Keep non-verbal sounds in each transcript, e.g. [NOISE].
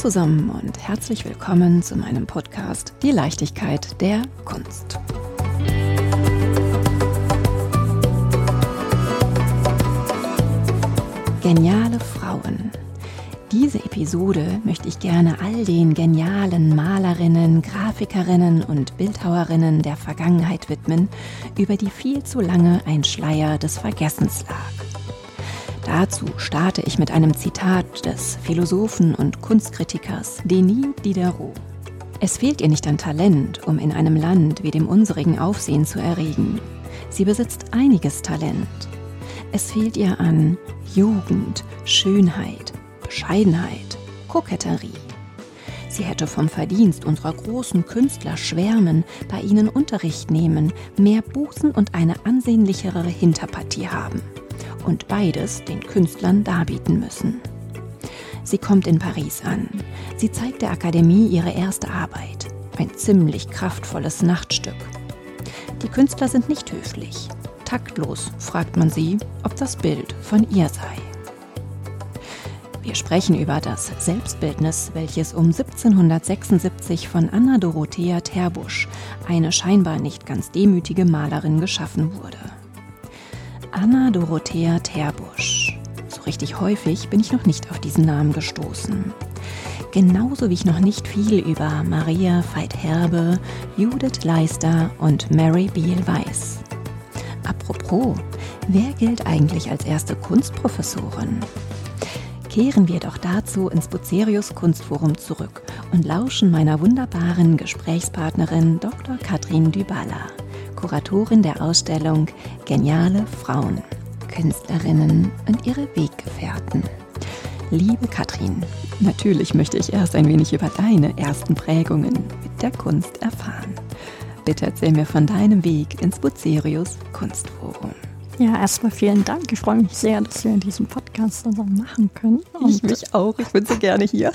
zusammen und herzlich willkommen zu meinem Podcast Die Leichtigkeit der Kunst. Geniale Frauen. Diese Episode möchte ich gerne all den genialen Malerinnen, Grafikerinnen und Bildhauerinnen der Vergangenheit widmen, über die viel zu lange ein Schleier des Vergessens lag. Dazu starte ich mit einem Zitat des Philosophen und Kunstkritikers Denis Diderot. Es fehlt ihr nicht an Talent, um in einem Land wie dem unserigen Aufsehen zu erregen. Sie besitzt einiges Talent. Es fehlt ihr an Jugend, Schönheit, Bescheidenheit, Koketterie. Sie hätte vom Verdienst unserer großen Künstler schwärmen, bei ihnen Unterricht nehmen, mehr Busen und eine ansehnlichere Hinterpartie haben und beides den Künstlern darbieten müssen. Sie kommt in Paris an. Sie zeigt der Akademie ihre erste Arbeit, ein ziemlich kraftvolles Nachtstück. Die Künstler sind nicht höflich. Taktlos fragt man sie, ob das Bild von ihr sei. Wir sprechen über das Selbstbildnis, welches um 1776 von Anna Dorothea Terbusch, eine scheinbar nicht ganz demütige Malerin, geschaffen wurde. Anna Dorothea Terbusch. So richtig häufig bin ich noch nicht auf diesen Namen gestoßen. Genauso wie ich noch nicht viel über Maria Veit-Herbe, Judith Leister und Mary Beale weiß. Apropos, wer gilt eigentlich als erste Kunstprofessorin? Kehren wir doch dazu ins Bucerius Kunstforum zurück und lauschen meiner wunderbaren Gesprächspartnerin Dr. Katrin Dybala. Kuratorin der Ausstellung Geniale Frauen, Künstlerinnen und ihre Weggefährten. Liebe Katrin, natürlich möchte ich erst ein wenig über deine ersten Prägungen mit der Kunst erfahren. Bitte erzähl mir von deinem Weg ins Bucerius Kunstforum. Ja, erstmal vielen Dank. Ich freue mich sehr, dass wir diesen Podcast zusammen machen können. Und ich mich auch. Ich bin so gerne hier.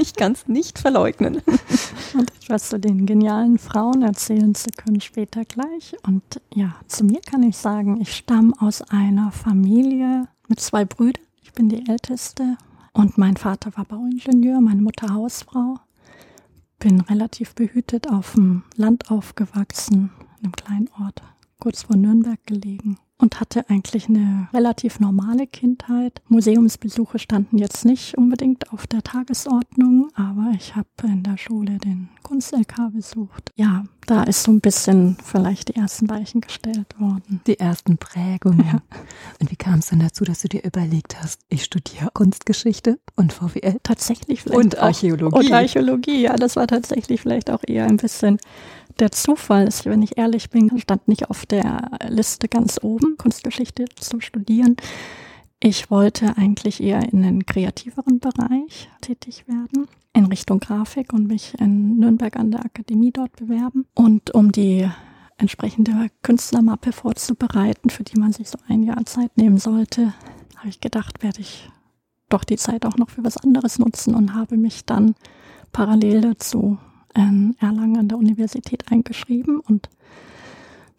ich kann es nicht verleugnen. Und etwas zu den genialen Frauen erzählen zu können später gleich. Und ja, zu mir kann ich sagen, ich stamme aus einer Familie mit zwei Brüdern. Ich bin die Älteste. Und mein Vater war Bauingenieur, meine Mutter Hausfrau. Bin relativ behütet auf dem Land aufgewachsen, in einem kleinen Ort, kurz vor Nürnberg gelegen und hatte eigentlich eine relativ normale Kindheit. Museumsbesuche standen jetzt nicht unbedingt auf der Tagesordnung, aber ich habe in der Schule den Kunst-LK besucht. Ja, da ist so ein bisschen vielleicht die ersten Weichen gestellt worden. Die ersten Prägungen. Ja. Und wie kam es dann dazu, dass du dir überlegt hast, ich studiere Kunstgeschichte und VWL? Tatsächlich vielleicht. Und Archäologie. Und Archäologie, ja, das war tatsächlich vielleicht auch eher ein bisschen der Zufall ist, wenn ich ehrlich bin, stand nicht auf der Liste ganz oben, Kunstgeschichte zu studieren. Ich wollte eigentlich eher in einen kreativeren Bereich tätig werden, in Richtung Grafik und mich in Nürnberg an der Akademie dort bewerben. Und um die entsprechende Künstlermappe vorzubereiten, für die man sich so ein Jahr Zeit nehmen sollte, habe ich gedacht, werde ich doch die Zeit auch noch für was anderes nutzen und habe mich dann parallel dazu in Erlangen an der Universität eingeschrieben und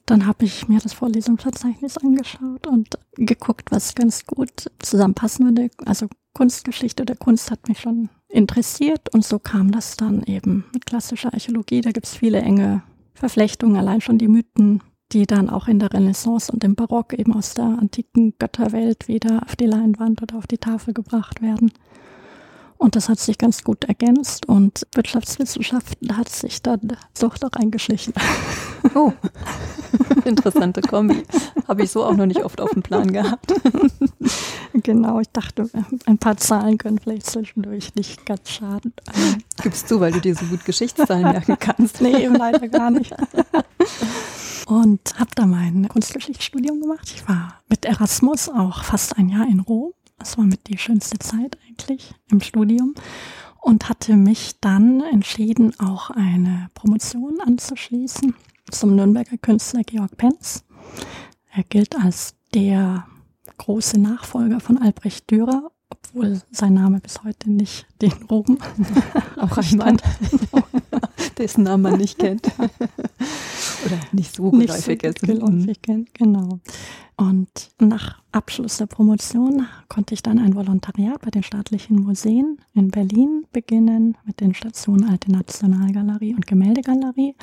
dann habe ich mir das Vorlesungsverzeichnis angeschaut und geguckt, was ganz gut zusammenpassen würde. Also Kunstgeschichte der Kunst hat mich schon interessiert und so kam das dann eben mit klassischer Archäologie. Da gibt es viele enge Verflechtungen, allein schon die Mythen, die dann auch in der Renaissance und im Barock eben aus der antiken Götterwelt wieder auf die Leinwand oder auf die Tafel gebracht werden. Und das hat sich ganz gut ergänzt und Wirtschaftswissenschaften hat sich dann doch noch eingeschlichen. [LAUGHS] Oh, interessante Kombi. Habe ich so auch noch nicht oft auf dem Plan gehabt. [LAUGHS] Genau, ich dachte, ein paar Zahlen können vielleicht zwischendurch nicht ganz schaden. Gibst du, weil du dir so gut Geschichtszahlen merken kannst? Nee, eben leider gar nicht. Und habe da mein Kunstgeschichtsstudium gemacht. Ich war mit Erasmus auch fast ein Jahr in Rom das war mit die schönste Zeit eigentlich im Studium und hatte mich dann entschieden, auch eine Promotion anzuschließen zum Nürnberger Künstler Georg Penz. Er gilt als der große Nachfolger von Albrecht Dürer, obwohl sein Name bis heute nicht den Ruhm [LAUGHS] auch jemand, dessen Namen man nicht kennt [LAUGHS] oder nicht so geläufig ist. Geläufig kennt, genau. Und nach Abschluss der Promotion konnte ich dann ein Volontariat bei den staatlichen Museen in Berlin beginnen mit den Stationen Alte Nationalgalerie und Gemäldegalerie,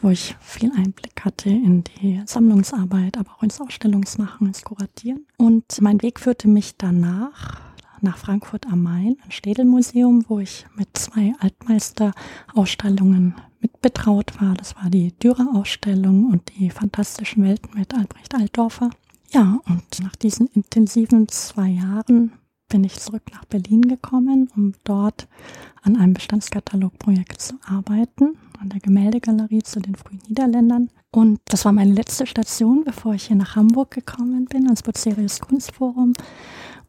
wo ich viel Einblick hatte in die Sammlungsarbeit, aber auch ins Ausstellungsmachen, ins Kuratieren. Und mein Weg führte mich danach nach Frankfurt am Main, ein Städelmuseum, wo ich mit zwei Altmeisterausstellungen mit betraut war. Das war die Dürer-Ausstellung und die Fantastischen Welten mit Albrecht Altdorfer. Ja, und nach diesen intensiven zwei Jahren bin ich zurück nach Berlin gekommen, um dort an einem Bestandskatalogprojekt zu arbeiten, an der Gemäldegalerie zu den frühen Niederländern. Und das war meine letzte Station, bevor ich hier nach Hamburg gekommen bin, ans Bucerius Kunstforum.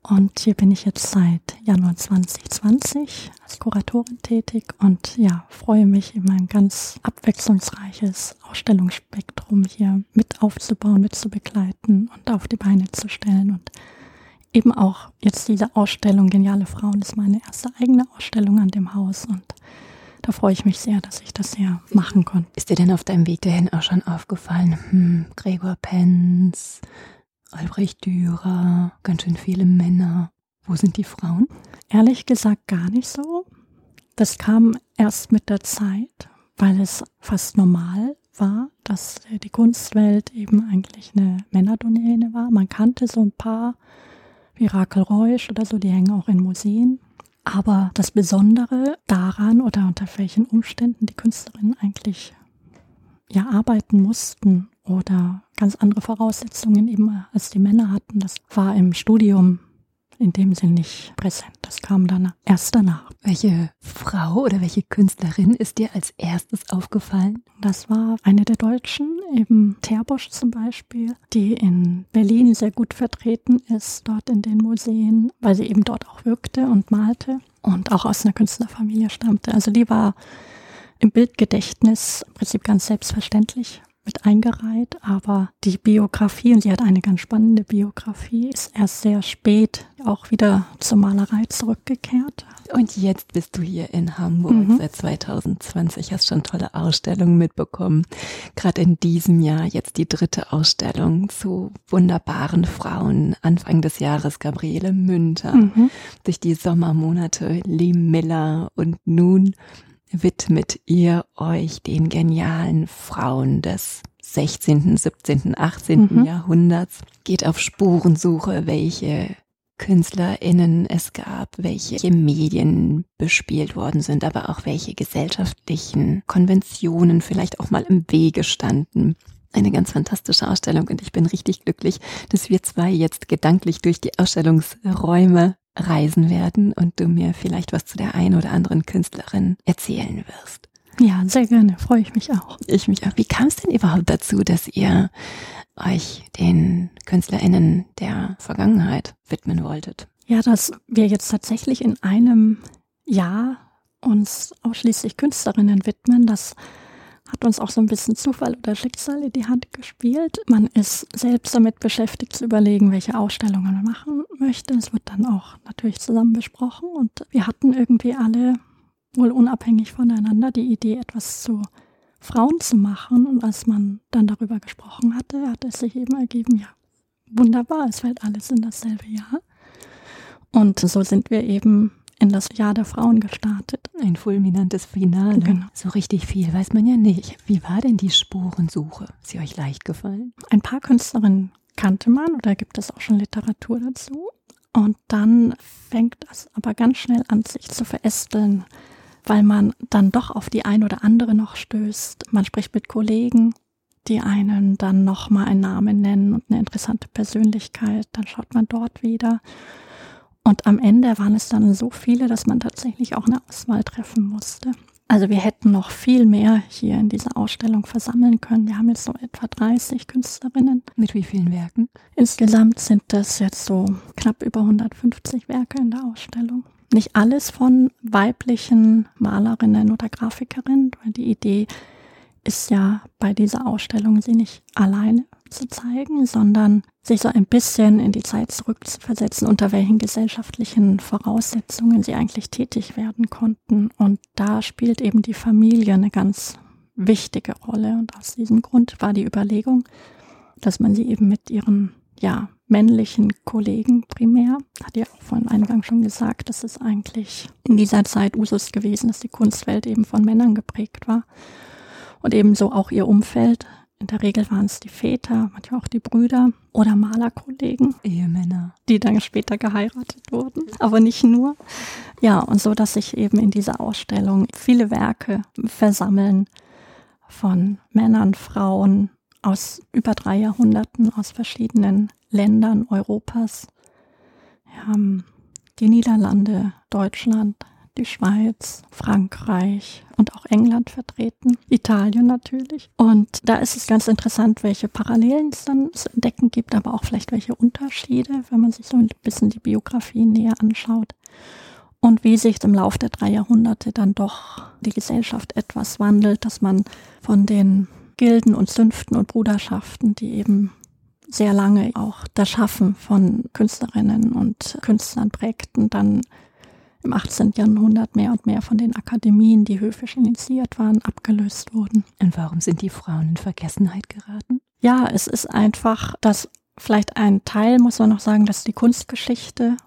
Und hier bin ich jetzt seit Januar 2020 als Kuratorin tätig und ja, freue mich in mein ganz abwechslungsreiches Ausstellungsspektrum hier mit aufzubauen, mit zu begleiten und auf die Beine zu stellen. Und eben auch jetzt diese Ausstellung Geniale Frauen ist meine erste eigene Ausstellung an dem Haus und da freue ich mich sehr, dass ich das hier machen konnte. Ist dir denn auf deinem Weg dahin auch schon aufgefallen, hm, Gregor Penz, Albrecht Dürer, ganz schön viele Männer. Wo sind die Frauen? Ehrlich gesagt gar nicht so. Das kam erst mit der Zeit, weil es fast normal war, dass die Kunstwelt eben eigentlich eine Männerdomäne war. Man kannte so ein paar, wie Rakel Reusch oder so, die hängen auch in Museen. Aber das Besondere daran oder unter welchen Umständen die Künstlerinnen eigentlich ja arbeiten mussten oder ganz andere Voraussetzungen eben als die Männer hatten. Das war im Studium in dem Sinn nicht präsent. Das kam dann erst danach. Welche Frau oder welche Künstlerin ist dir als erstes aufgefallen? Das war eine der Deutschen, eben Terbosch zum Beispiel, die in Berlin sehr gut vertreten ist, dort in den Museen, weil sie eben dort auch wirkte und malte und auch aus einer Künstlerfamilie stammte. Also die war im Bildgedächtnis im Prinzip ganz selbstverständlich mit eingereiht, aber die Biografie, und sie hat eine ganz spannende Biografie, ist erst sehr spät auch wieder zur Malerei zurückgekehrt. Und jetzt bist du hier in Hamburg mhm. seit 2020, hast schon tolle Ausstellungen mitbekommen. Gerade in diesem Jahr jetzt die dritte Ausstellung zu wunderbaren Frauen. Anfang des Jahres Gabriele Münter, mhm. durch die Sommermonate Lee Miller und nun widmet ihr euch den genialen Frauen des 16., 17., 18. Mhm. Jahrhunderts, geht auf Spurensuche, welche KünstlerInnen es gab, welche Medien bespielt worden sind, aber auch welche gesellschaftlichen Konventionen vielleicht auch mal im Wege standen. Eine ganz fantastische Ausstellung und ich bin richtig glücklich, dass wir zwei jetzt gedanklich durch die Ausstellungsräume reisen werden und du mir vielleicht was zu der einen oder anderen Künstlerin erzählen wirst. Ja, sehr gerne, freue ich mich auch. Ich mich auch. Wie kam es denn überhaupt dazu, dass ihr euch den KünstlerInnen der Vergangenheit widmen wolltet? Ja, dass wir jetzt tatsächlich in einem Jahr uns ausschließlich Künstlerinnen widmen, das hat uns auch so ein bisschen Zufall oder Schicksal in die Hand gespielt. Man ist selbst damit beschäftigt zu überlegen, welche Ausstellungen man machen möchte. Es wird dann auch natürlich zusammen besprochen und wir hatten irgendwie alle wohl unabhängig voneinander die Idee, etwas zu Frauen zu machen. Und als man dann darüber gesprochen hatte, hat es sich eben ergeben, ja, wunderbar, es fällt alles in dasselbe Jahr. Und so sind wir eben in das Jahr der Frauen gestartet. Ein fulminantes Finale. Genau. So richtig viel weiß man ja nicht. Wie war denn die Spurensuche? Ist sie euch leicht gefallen? Ein paar Künstlerinnen kannte man oder gibt es auch schon Literatur dazu. Und dann fängt es aber ganz schnell an, sich zu verästeln, weil man dann doch auf die ein oder andere noch stößt. Man spricht mit Kollegen, die einen dann nochmal einen Namen nennen und eine interessante Persönlichkeit. Dann schaut man dort wieder. Und am Ende waren es dann so viele, dass man tatsächlich auch eine Auswahl treffen musste. Also wir hätten noch viel mehr hier in dieser Ausstellung versammeln können. Wir haben jetzt so etwa 30 Künstlerinnen. Mit wie vielen Werken? Insgesamt sind das jetzt so knapp über 150 Werke in der Ausstellung. Nicht alles von weiblichen Malerinnen oder Grafikerinnen, weil die Idee ist ja bei dieser Ausstellung, sie nicht alleine zu zeigen, sondern sich so ein bisschen in die Zeit zurückzuversetzen, unter welchen gesellschaftlichen Voraussetzungen sie eigentlich tätig werden konnten. Und da spielt eben die Familie eine ganz wichtige Rolle. Und aus diesem Grund war die Überlegung, dass man sie eben mit ihren ja, männlichen Kollegen primär. Hat ja auch von Eingang schon gesagt, dass es eigentlich in dieser Zeit Usus gewesen, dass die Kunstwelt eben von Männern geprägt war. Und ebenso auch ihr Umfeld. In der Regel waren es die Väter, manchmal auch die Brüder oder Malerkollegen. Ehemänner. Die dann später geheiratet wurden, aber nicht nur. Ja, und so, dass sich eben in dieser Ausstellung viele Werke versammeln von Männern, Frauen aus über drei Jahrhunderten aus verschiedenen Ländern Europas. Wir haben die Niederlande, Deutschland, die Schweiz, Frankreich und auch England vertreten, Italien natürlich. Und da ist es ganz interessant, welche Parallelen es dann zu entdecken gibt, aber auch vielleicht welche Unterschiede, wenn man sich so ein bisschen die Biografie näher anschaut. Und wie sich im Laufe der drei Jahrhunderte dann doch die Gesellschaft etwas wandelt, dass man von den Gilden und Zünften und Bruderschaften, die eben sehr lange auch das Schaffen von Künstlerinnen und Künstlern prägten, dann im 18. Jahrhundert mehr und mehr von den Akademien, die höfisch initiiert waren, abgelöst wurden. Und warum sind die Frauen in Vergessenheit geraten? Ja, es ist einfach, dass vielleicht ein Teil, muss man noch sagen, dass die Kunstgeschichte,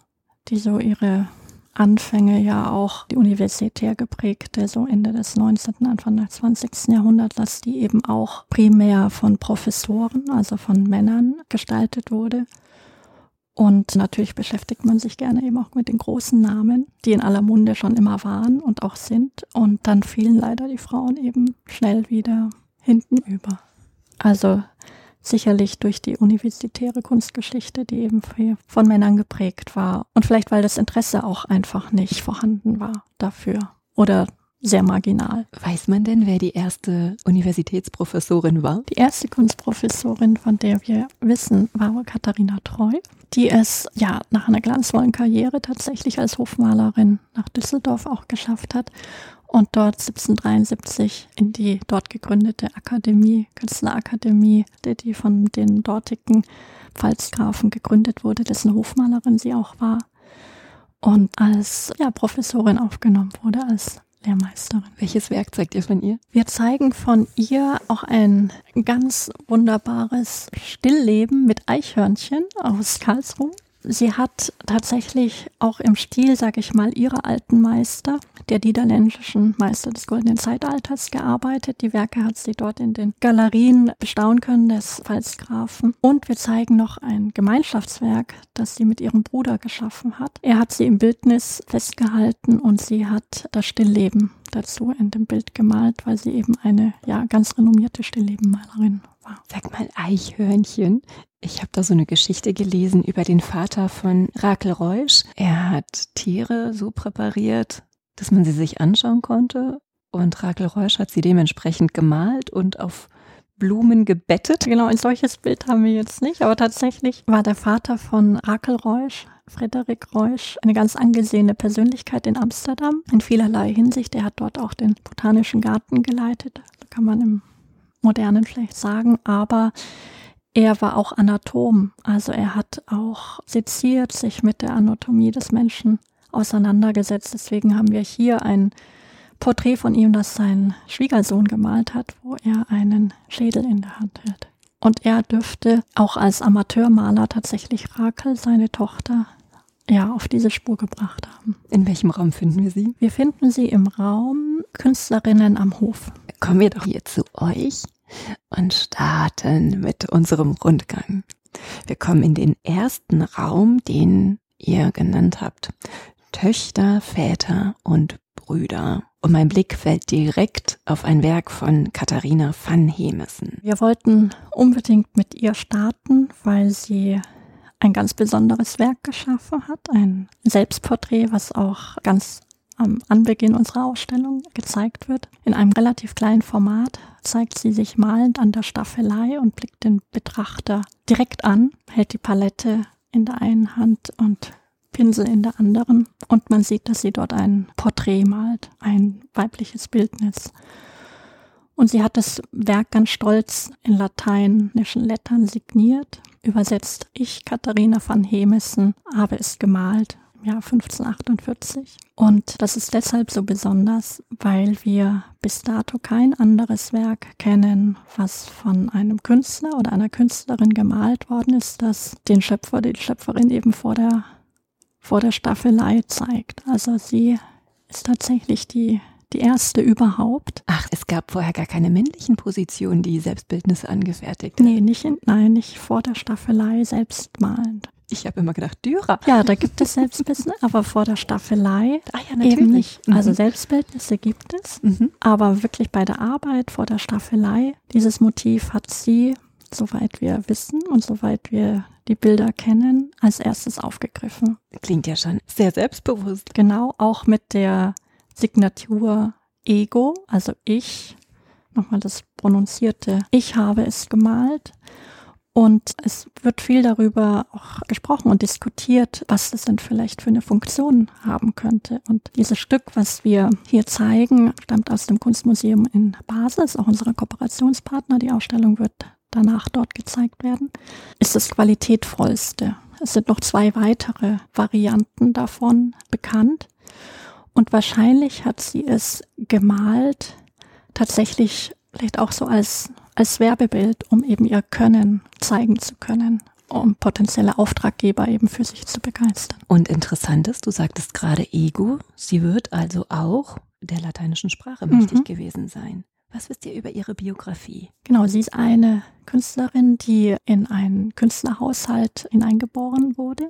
die so ihre Anfänge ja auch die universitär geprägte, so Ende des 19., Anfang des 20. Jahrhunderts, dass die eben auch primär von Professoren, also von Männern gestaltet wurde. Und natürlich beschäftigt man sich gerne eben auch mit den großen Namen, die in aller Munde schon immer waren und auch sind. Und dann fielen leider die Frauen eben schnell wieder hinten über. Also sicherlich durch die universitäre Kunstgeschichte, die eben von Männern geprägt war. Und vielleicht, weil das Interesse auch einfach nicht vorhanden war dafür oder sehr marginal. Weiß man denn, wer die erste Universitätsprofessorin war? Die erste Kunstprofessorin, von der wir wissen, war Katharina Treu, die es ja nach einer glanzvollen Karriere tatsächlich als Hofmalerin nach Düsseldorf auch geschafft hat und dort 1773 in die dort gegründete Akademie, Künstlerakademie, die von den dortigen Pfalzgrafen gegründet wurde, dessen Hofmalerin sie auch war und als ja, Professorin aufgenommen wurde, als Lehrmeisterin. Welches Werk zeigt ihr von ihr? Wir zeigen von ihr auch ein ganz wunderbares Stillleben mit Eichhörnchen aus Karlsruhe. Sie hat tatsächlich auch im Stil, sage ich mal, ihrer alten Meister, der niederländischen Meister des Goldenen Zeitalters, gearbeitet. Die Werke hat sie dort in den Galerien bestaunen können des Pfalzgrafen. Und wir zeigen noch ein Gemeinschaftswerk, das sie mit ihrem Bruder geschaffen hat. Er hat sie im Bildnis festgehalten und sie hat das Stillleben dazu in dem Bild gemalt, weil sie eben eine ja ganz renommierte Stilllebenmalerin war. Sag mal, Eichhörnchen. Ich habe da so eine Geschichte gelesen über den Vater von Rakel Reusch. Er hat Tiere so präpariert, dass man sie sich anschauen konnte. Und Rakel Reusch hat sie dementsprechend gemalt und auf Blumen gebettet. Genau, ein solches Bild haben wir jetzt nicht, aber tatsächlich war der Vater von Rakel Reusch, Frederik Reusch, eine ganz angesehene Persönlichkeit in Amsterdam in vielerlei Hinsicht. Er hat dort auch den Botanischen Garten geleitet. Kann man im Modernen vielleicht sagen, aber er war auch Anatom, also er hat auch seziert, sich mit der Anatomie des Menschen auseinandergesetzt. Deswegen haben wir hier ein Porträt von ihm, das sein Schwiegersohn gemalt hat, wo er einen Schädel in der Hand hält. Und er dürfte auch als Amateurmaler tatsächlich Rakel, seine Tochter, ja, auf diese Spur gebracht haben. In welchem Raum finden wir sie? Wir finden sie im Raum Künstlerinnen am Hof. Kommen wir doch hier zu euch und starten mit unserem Rundgang. Wir kommen in den ersten Raum, den ihr genannt habt. Töchter, Väter und Brüder. Und mein Blick fällt direkt auf ein Werk von Katharina van Hemesen. Wir wollten unbedingt mit ihr starten, weil sie ein ganz besonderes Werk geschaffen hat, ein Selbstporträt, was auch ganz am Anbeginn unserer Ausstellung gezeigt wird. In einem relativ kleinen Format zeigt sie sich malend an der Staffelei und blickt den Betrachter direkt an, hält die Palette in der einen Hand und Pinsel in der anderen und man sieht, dass sie dort ein Porträt malt, ein weibliches Bildnis. Und sie hat das Werk ganz stolz in lateinischen Lettern signiert, übersetzt. Ich, Katharina van Hemesen, habe es gemalt Jahr 1548. Und das ist deshalb so besonders, weil wir bis dato kein anderes Werk kennen, was von einem Künstler oder einer Künstlerin gemalt worden ist, das den Schöpfer, die Schöpferin eben vor der, vor der Staffelei zeigt. Also sie ist tatsächlich die die erste überhaupt. Ach, es gab vorher gar keine männlichen Positionen, die Selbstbildnisse angefertigt haben. Nee, nicht in, nein, nicht vor der Staffelei selbstmalend. Ich habe immer gedacht, Dürer. Ja, da gibt es Selbstbildnisse, [LAUGHS] aber vor der Staffelei ah, ja, natürlich. eben nicht. Also mhm. Selbstbildnisse gibt es, mhm. aber wirklich bei der Arbeit vor der Staffelei, dieses Motiv hat sie, soweit wir wissen und soweit wir die Bilder kennen, als erstes aufgegriffen. Klingt ja schon sehr selbstbewusst. Genau, auch mit der Signatur Ego, also ich, nochmal das prononzierte, ich habe es gemalt. Und es wird viel darüber auch gesprochen und diskutiert, was das denn vielleicht für eine Funktion haben könnte. Und dieses Stück, was wir hier zeigen, stammt aus dem Kunstmuseum in Basel, ist auch unser Kooperationspartner. Die Ausstellung wird danach dort gezeigt werden, ist das qualitätvollste. Es sind noch zwei weitere Varianten davon bekannt. Und wahrscheinlich hat sie es gemalt, tatsächlich vielleicht auch so als, als Werbebild, um eben ihr Können zeigen zu können, um potenzielle Auftraggeber eben für sich zu begeistern. Und interessant ist, du sagtest gerade Ego, sie wird also auch der lateinischen Sprache mächtig mhm. gewesen sein. Was wisst ihr über ihre Biografie? Genau, sie ist eine Künstlerin, die in einen Künstlerhaushalt hineingeboren wurde.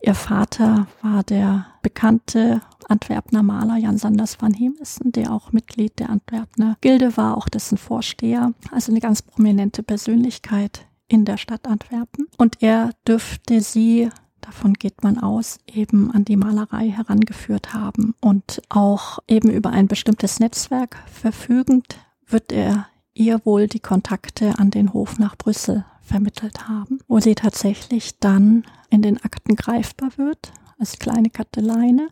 Ihr Vater war der bekannte Antwerpner Maler Jan Sanders van Hemesen, der auch Mitglied der Antwerpner Gilde war, auch dessen Vorsteher, also eine ganz prominente Persönlichkeit in der Stadt Antwerpen. Und er dürfte sie, davon geht man aus, eben an die Malerei herangeführt haben und auch eben über ein bestimmtes Netzwerk verfügend wird er ihr wohl die Kontakte an den Hof nach Brüssel vermittelt haben, wo sie tatsächlich dann in den Akten greifbar wird, als kleine Kateleine,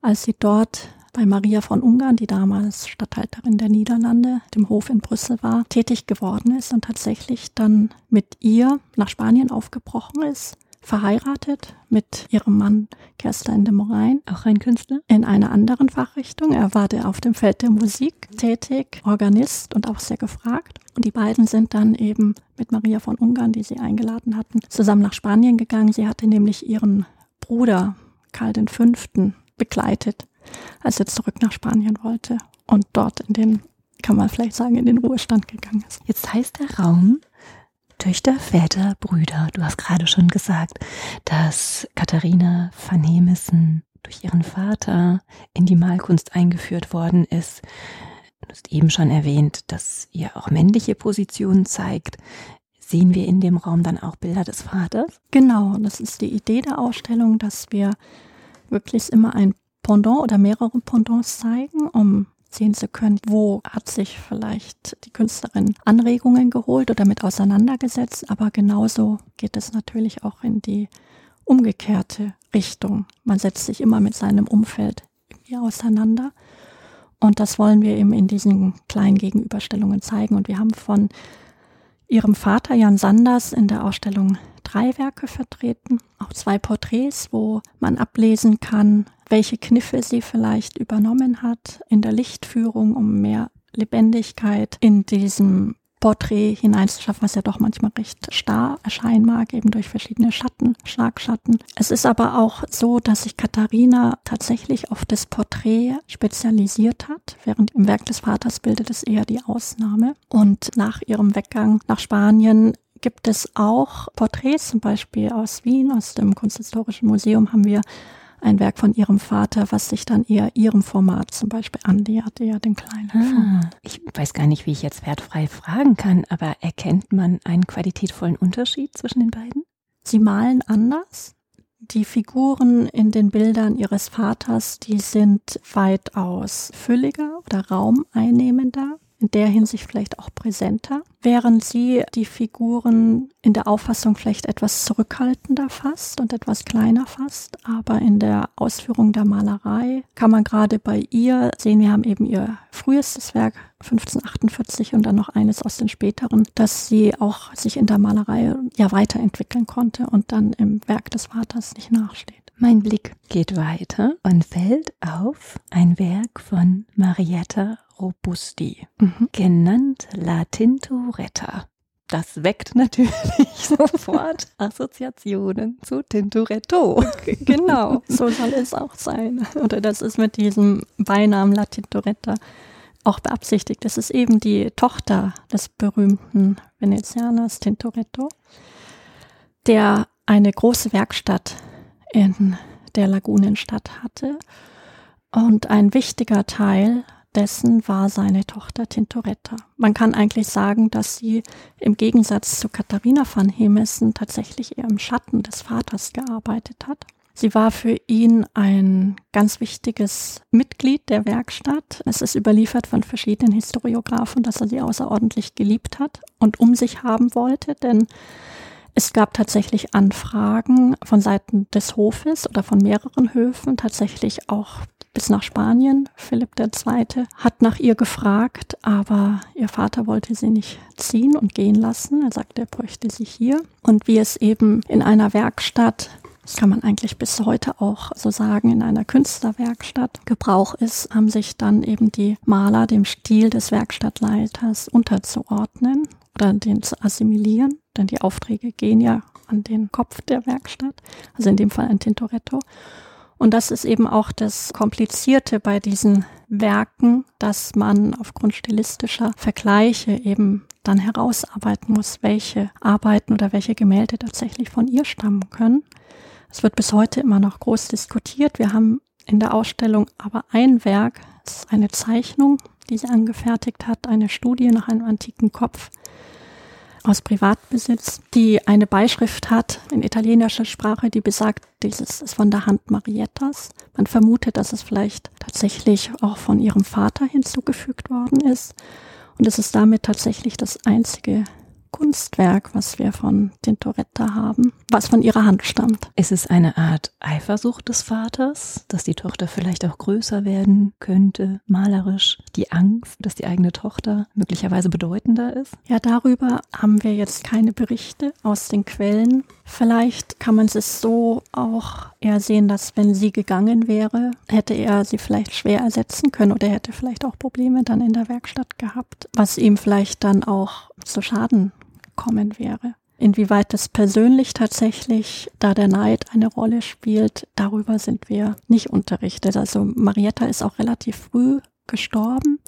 als sie dort bei Maria von Ungarn, die damals Statthalterin der Niederlande, dem Hof in Brüssel war, tätig geworden ist und tatsächlich dann mit ihr nach Spanien aufgebrochen ist verheiratet mit ihrem Mann Kerstin de Morain. Auch ein Künstler? In einer anderen Fachrichtung. Er war der auf dem Feld der Musik tätig, Organist und auch sehr gefragt. Und die beiden sind dann eben mit Maria von Ungarn, die sie eingeladen hatten, zusammen nach Spanien gegangen. Sie hatte nämlich ihren Bruder Karl V. begleitet, als er zurück nach Spanien wollte und dort in den, kann man vielleicht sagen, in den Ruhestand gegangen ist. Jetzt heißt der Raum Töchter, Väter, Brüder. Du hast gerade schon gesagt, dass Katharina van Hemissen durch ihren Vater in die Malkunst eingeführt worden ist. Du hast eben schon erwähnt, dass ihr auch männliche Positionen zeigt. Sehen wir in dem Raum dann auch Bilder des Vaters? Genau, das ist die Idee der Ausstellung, dass wir wirklich immer ein Pendant oder mehrere Pendants zeigen, um sehen zu können, wo hat sich vielleicht die Künstlerin Anregungen geholt oder mit auseinandergesetzt, aber genauso geht es natürlich auch in die umgekehrte Richtung. Man setzt sich immer mit seinem Umfeld irgendwie auseinander. Und das wollen wir eben in diesen kleinen Gegenüberstellungen zeigen. Und wir haben von ihrem Vater Jan Sanders in der Ausstellung drei Werke vertreten, auch zwei Porträts, wo man ablesen kann, welche Kniffe sie vielleicht übernommen hat in der Lichtführung, um mehr Lebendigkeit in diesem Porträt hineinzuschaffen, was ja doch manchmal recht starr erscheinen mag, eben durch verschiedene Schatten, Schlagschatten. Es ist aber auch so, dass sich Katharina tatsächlich auf das Porträt spezialisiert hat, während im Werk des Vaters bildet es eher die Ausnahme. Und nach ihrem Weggang nach Spanien gibt es auch Porträts, zum Beispiel aus Wien, aus dem Kunsthistorischen Museum haben wir ein Werk von ihrem Vater, was sich dann eher ihrem Format zum Beispiel annähert, eher dem kleinen ah, Ich weiß gar nicht, wie ich jetzt wertfrei fragen kann, aber erkennt man einen qualitätvollen Unterschied zwischen den beiden? Sie malen anders. Die Figuren in den Bildern ihres Vaters, die sind weitaus fülliger oder raumeinnehmender in der Hinsicht vielleicht auch präsenter, während sie die Figuren in der Auffassung vielleicht etwas zurückhaltender fasst und etwas kleiner fasst, aber in der Ausführung der Malerei kann man gerade bei ihr sehen, wir haben eben ihr frühestes Werk 1548 und dann noch eines aus den späteren, dass sie auch sich in der Malerei ja weiterentwickeln konnte und dann im Werk des Vaters nicht nachsteht. Mein Blick geht weiter und fällt auf ein Werk von Marietta Robusti, mhm. genannt La Tintoretta. Das weckt [LAUGHS] natürlich sofort Assoziationen zu Tintoretto. Genau, so soll es auch sein. Oder das ist mit diesem Beinamen La Tintoretta auch beabsichtigt. Das ist eben die Tochter des berühmten Venezianers Tintoretto, der eine große Werkstatt in der Lagunenstadt hatte. Und ein wichtiger Teil dessen war seine Tochter Tintoretta. Man kann eigentlich sagen, dass sie im Gegensatz zu Katharina van Hemesen tatsächlich eher im Schatten des Vaters gearbeitet hat. Sie war für ihn ein ganz wichtiges Mitglied der Werkstatt. Es ist überliefert von verschiedenen Historiographen, dass er sie außerordentlich geliebt hat und um sich haben wollte, denn es gab tatsächlich Anfragen von Seiten des Hofes oder von mehreren Höfen, tatsächlich auch bis nach Spanien. Philipp II. hat nach ihr gefragt, aber ihr Vater wollte sie nicht ziehen und gehen lassen. Er sagte, er bräuchte sie hier. Und wie es eben in einer Werkstatt das kann man eigentlich bis heute auch so sagen, in einer Künstlerwerkstatt Gebrauch ist, haben sich dann eben die Maler dem Stil des Werkstattleiters unterzuordnen oder den zu assimilieren, denn die Aufträge gehen ja an den Kopf der Werkstatt, also in dem Fall ein Tintoretto. Und das ist eben auch das Komplizierte bei diesen Werken, dass man aufgrund stilistischer Vergleiche eben dann herausarbeiten muss, welche Arbeiten oder welche Gemälde tatsächlich von ihr stammen können. Es wird bis heute immer noch groß diskutiert. Wir haben in der Ausstellung aber ein Werk, das ist eine Zeichnung, die sie angefertigt hat, eine Studie nach einem antiken Kopf, aus Privatbesitz, die eine Beischrift hat in italienischer Sprache, die besagt, dieses ist von der Hand Mariettas. Man vermutet, dass es vielleicht tatsächlich auch von ihrem Vater hinzugefügt worden ist. Und es ist damit tatsächlich das einzige Kunstwerk, was wir von Tintoretta haben, was von ihrer Hand stammt. Ist es eine Art Eifersucht des Vaters, dass die Tochter vielleicht auch größer werden könnte, malerisch? Die Angst, dass die eigene Tochter möglicherweise bedeutender ist? Ja, darüber haben wir jetzt keine Berichte aus den Quellen. Vielleicht kann man es so auch eher sehen, dass wenn sie gegangen wäre, hätte er sie vielleicht schwer ersetzen können oder hätte vielleicht auch Probleme dann in der Werkstatt gehabt, was ihm vielleicht dann auch zu Schaden gekommen wäre. Inwieweit das persönlich tatsächlich, da der Neid eine Rolle spielt, darüber sind wir nicht unterrichtet. Also Marietta ist auch relativ früh gestorben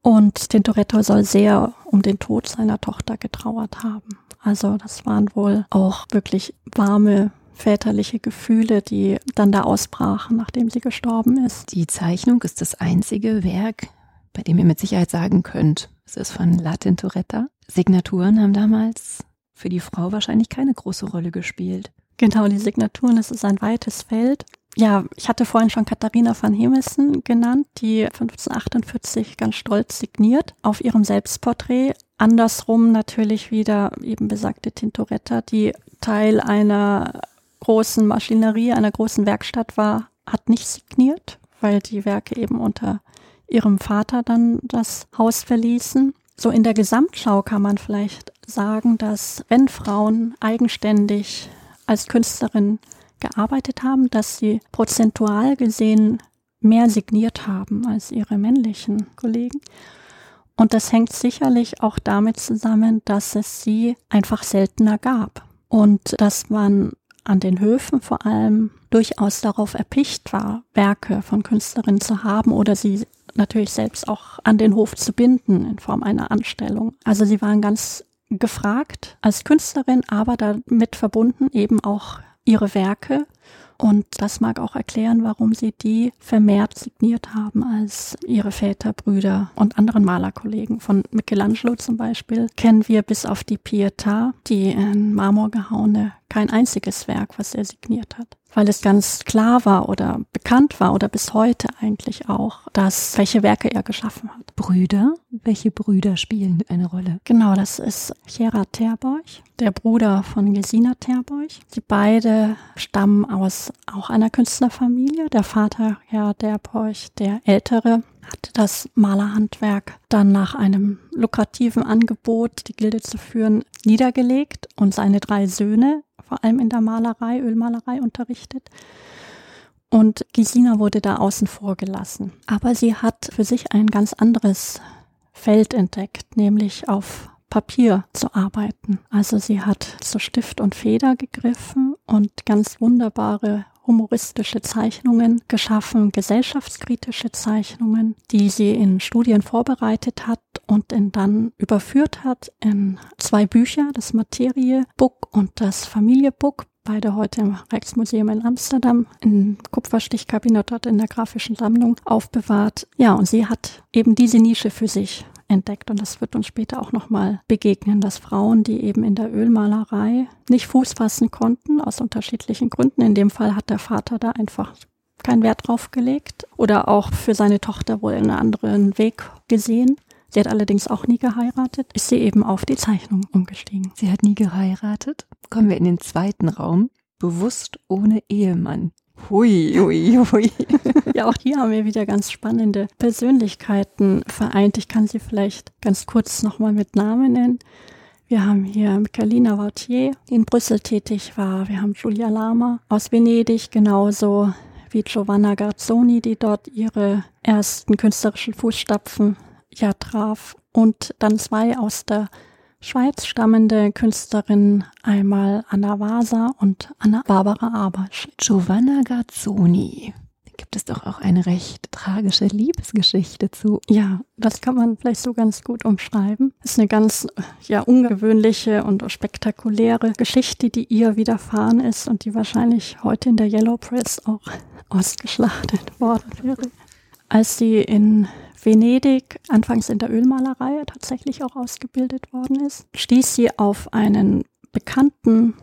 und Tintoretto soll sehr um den Tod seiner Tochter getrauert haben. Also das waren wohl auch wirklich warme väterliche Gefühle, die dann da ausbrachen, nachdem sie gestorben ist. Die Zeichnung ist das einzige Werk, bei dem ihr mit Sicherheit sagen könnt, es ist von La Tintoretta. Signaturen haben damals für die Frau wahrscheinlich keine große Rolle gespielt. Genau, die Signaturen, das ist ein weites Feld. Ja, ich hatte vorhin schon Katharina van Hemesen genannt, die 1548 ganz stolz signiert auf ihrem Selbstporträt. Andersrum natürlich wieder eben besagte Tintoretta, die Teil einer großen Maschinerie, einer großen Werkstatt war, hat nicht signiert, weil die Werke eben unter ihrem Vater dann das Haus verließen. So in der Gesamtschau kann man vielleicht sagen, dass wenn Frauen eigenständig als Künstlerin gearbeitet haben, dass sie prozentual gesehen mehr signiert haben als ihre männlichen Kollegen. Und das hängt sicherlich auch damit zusammen, dass es sie einfach seltener gab und dass man an den Höfen vor allem durchaus darauf erpicht war, Werke von Künstlerinnen zu haben oder sie natürlich selbst auch an den Hof zu binden in Form einer Anstellung. Also sie waren ganz gefragt als Künstlerin, aber damit verbunden eben auch ihre Werke. Und das mag auch erklären, warum sie die vermehrt signiert haben als ihre Väter, Brüder und anderen Malerkollegen. Von Michelangelo zum Beispiel kennen wir bis auf die Pietà, die in Marmor gehauene, kein einziges Werk, was er signiert hat weil es ganz klar war oder bekannt war oder bis heute eigentlich auch, dass welche Werke er geschaffen hat. Brüder? Welche Brüder spielen eine Rolle? Genau, das ist Gerard Terborch, der Bruder von Gesina Terborch. Sie beide stammen aus auch einer Künstlerfamilie. Der Vater Gerard Terborch, der Ältere, hat das Malerhandwerk dann nach einem lukrativen Angebot, die Gilde zu führen, niedergelegt und seine drei Söhne vor allem in der Malerei, Ölmalerei unterrichtet. Und Gesina wurde da außen vor gelassen. Aber sie hat für sich ein ganz anderes Feld entdeckt, nämlich auf Papier zu arbeiten. Also sie hat zu Stift und Feder gegriffen und ganz wunderbare humoristische Zeichnungen geschaffen, gesellschaftskritische Zeichnungen, die sie in Studien vorbereitet hat und in dann überführt hat in zwei Bücher, das Materie-Book und das Familie-Book beide heute im Rijksmuseum in Amsterdam im Kupferstichkabinett dort in der grafischen Sammlung aufbewahrt. Ja, und sie hat eben diese Nische für sich entdeckt und das wird uns später auch nochmal begegnen, dass Frauen, die eben in der Ölmalerei nicht Fuß fassen konnten, aus unterschiedlichen Gründen, in dem Fall hat der Vater da einfach keinen Wert drauf gelegt oder auch für seine Tochter wohl einen anderen Weg gesehen. Sie hat allerdings auch nie geheiratet, ist sie eben auf die Zeichnung umgestiegen. Sie hat nie geheiratet. Kommen wir in den zweiten Raum. Bewusst ohne Ehemann. Hui, hui, hui. ja, auch hier haben wir wieder ganz spannende Persönlichkeiten vereint. Ich kann sie vielleicht ganz kurz nochmal mit Namen nennen. Wir haben hier Michalina Vautier, die in Brüssel tätig war. Wir haben Giulia Lama aus Venedig, genauso wie Giovanna Garzoni, die dort ihre ersten künstlerischen Fußstapfen ja traf. Und dann zwei aus der Schweiz stammende Künstlerinnen, einmal Anna Vasa und Anna Barbara Abasch. Giovanna Gazzoni. Da gibt es doch auch eine recht tragische Liebesgeschichte zu. Ja, das kann man vielleicht so ganz gut umschreiben. Das ist eine ganz ja ungewöhnliche und spektakuläre Geschichte, die ihr widerfahren ist und die wahrscheinlich heute in der Yellow Press auch ausgeschlachtet worden wäre. Als sie in Venedig anfangs in der Ölmalerei tatsächlich auch ausgebildet worden ist, stieß sie auf einen bekannten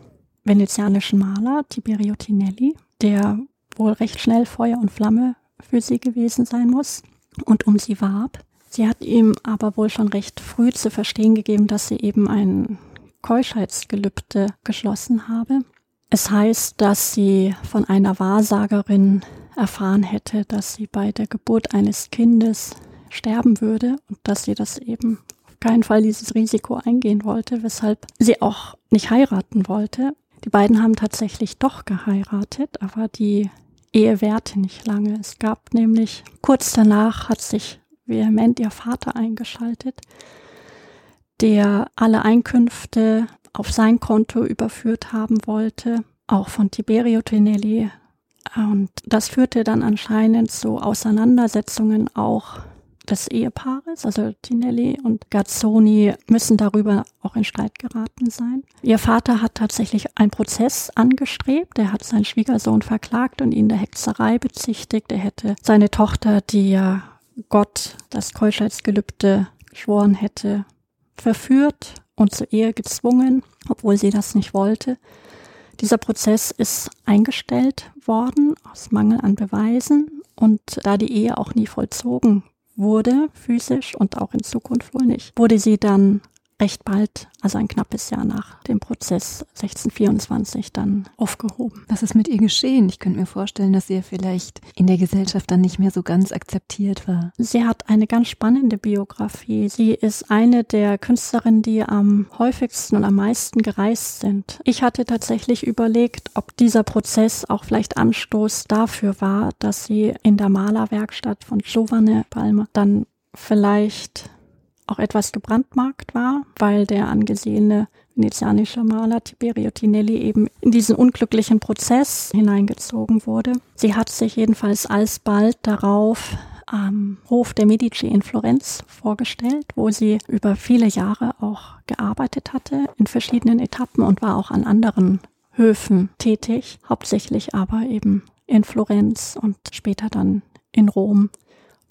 venezianischen Maler, Tiberio Tinelli, der wohl recht schnell Feuer und Flamme für sie gewesen sein muss und um sie warb. Sie hat ihm aber wohl schon recht früh zu verstehen gegeben, dass sie eben ein Keuschheitsgelübde geschlossen habe. Es heißt, dass sie von einer Wahrsagerin erfahren hätte, dass sie bei der Geburt eines Kindes sterben würde und dass sie das eben auf keinen Fall dieses Risiko eingehen wollte, weshalb sie auch nicht heiraten wollte. Die beiden haben tatsächlich doch geheiratet, aber die Ehe währte nicht lange. Es gab nämlich kurz danach hat sich vehement ihr Vater eingeschaltet, der alle Einkünfte auf sein Konto überführt haben wollte, auch von Tiberio Tinelli. Und das führte dann anscheinend zu Auseinandersetzungen auch des Ehepaares, also Tinelli und Gazzoni, müssen darüber auch in Streit geraten sein. Ihr Vater hat tatsächlich einen Prozess angestrebt. Er hat seinen Schwiegersohn verklagt und ihn der Hexerei bezichtigt. Er hätte seine Tochter, die ja Gott das Keuschheitsgelübde geschworen hätte, verführt und zur Ehe gezwungen, obwohl sie das nicht wollte. Dieser Prozess ist eingestellt worden aus Mangel an Beweisen und da die Ehe auch nie vollzogen wurde, physisch und auch in Zukunft wohl nicht, wurde sie dann recht bald, also ein knappes Jahr nach dem Prozess 1624 dann aufgehoben. Was ist mit ihr geschehen? Ich könnte mir vorstellen, dass sie ja vielleicht in der Gesellschaft dann nicht mehr so ganz akzeptiert war. Sie hat eine ganz spannende Biografie. Sie ist eine der Künstlerinnen, die am häufigsten und am meisten gereist sind. Ich hatte tatsächlich überlegt, ob dieser Prozess auch vielleicht Anstoß dafür war, dass sie in der Malerwerkstatt von Giovanni Palmer dann vielleicht auch etwas gebrandmarkt war, weil der angesehene venezianische Maler Tiberio Tinelli eben in diesen unglücklichen Prozess hineingezogen wurde. Sie hat sich jedenfalls alsbald darauf am Hof der Medici in Florenz vorgestellt, wo sie über viele Jahre auch gearbeitet hatte in verschiedenen Etappen und war auch an anderen Höfen tätig, hauptsächlich aber eben in Florenz und später dann in Rom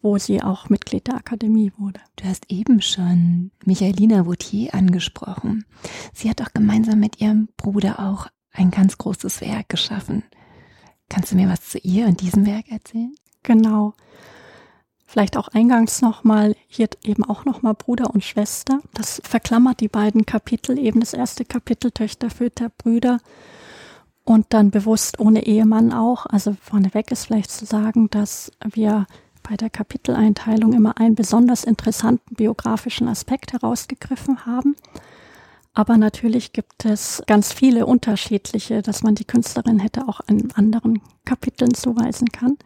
wo sie auch Mitglied der Akademie wurde. Du hast eben schon Michaelina Vautier angesprochen. Sie hat auch gemeinsam mit ihrem Bruder auch ein ganz großes Werk geschaffen. Kannst du mir was zu ihr und diesem Werk erzählen? Genau. Vielleicht auch eingangs nochmal, hier eben auch nochmal Bruder und Schwester. Das verklammert die beiden Kapitel, eben das erste Kapitel Töchter, Väter, Brüder und dann bewusst ohne Ehemann auch. Also vorneweg ist vielleicht zu sagen, dass wir bei der Kapiteleinteilung immer einen besonders interessanten biografischen Aspekt herausgegriffen haben. Aber natürlich gibt es ganz viele unterschiedliche, dass man die Künstlerin hätte auch in anderen Kapiteln zuweisen kann.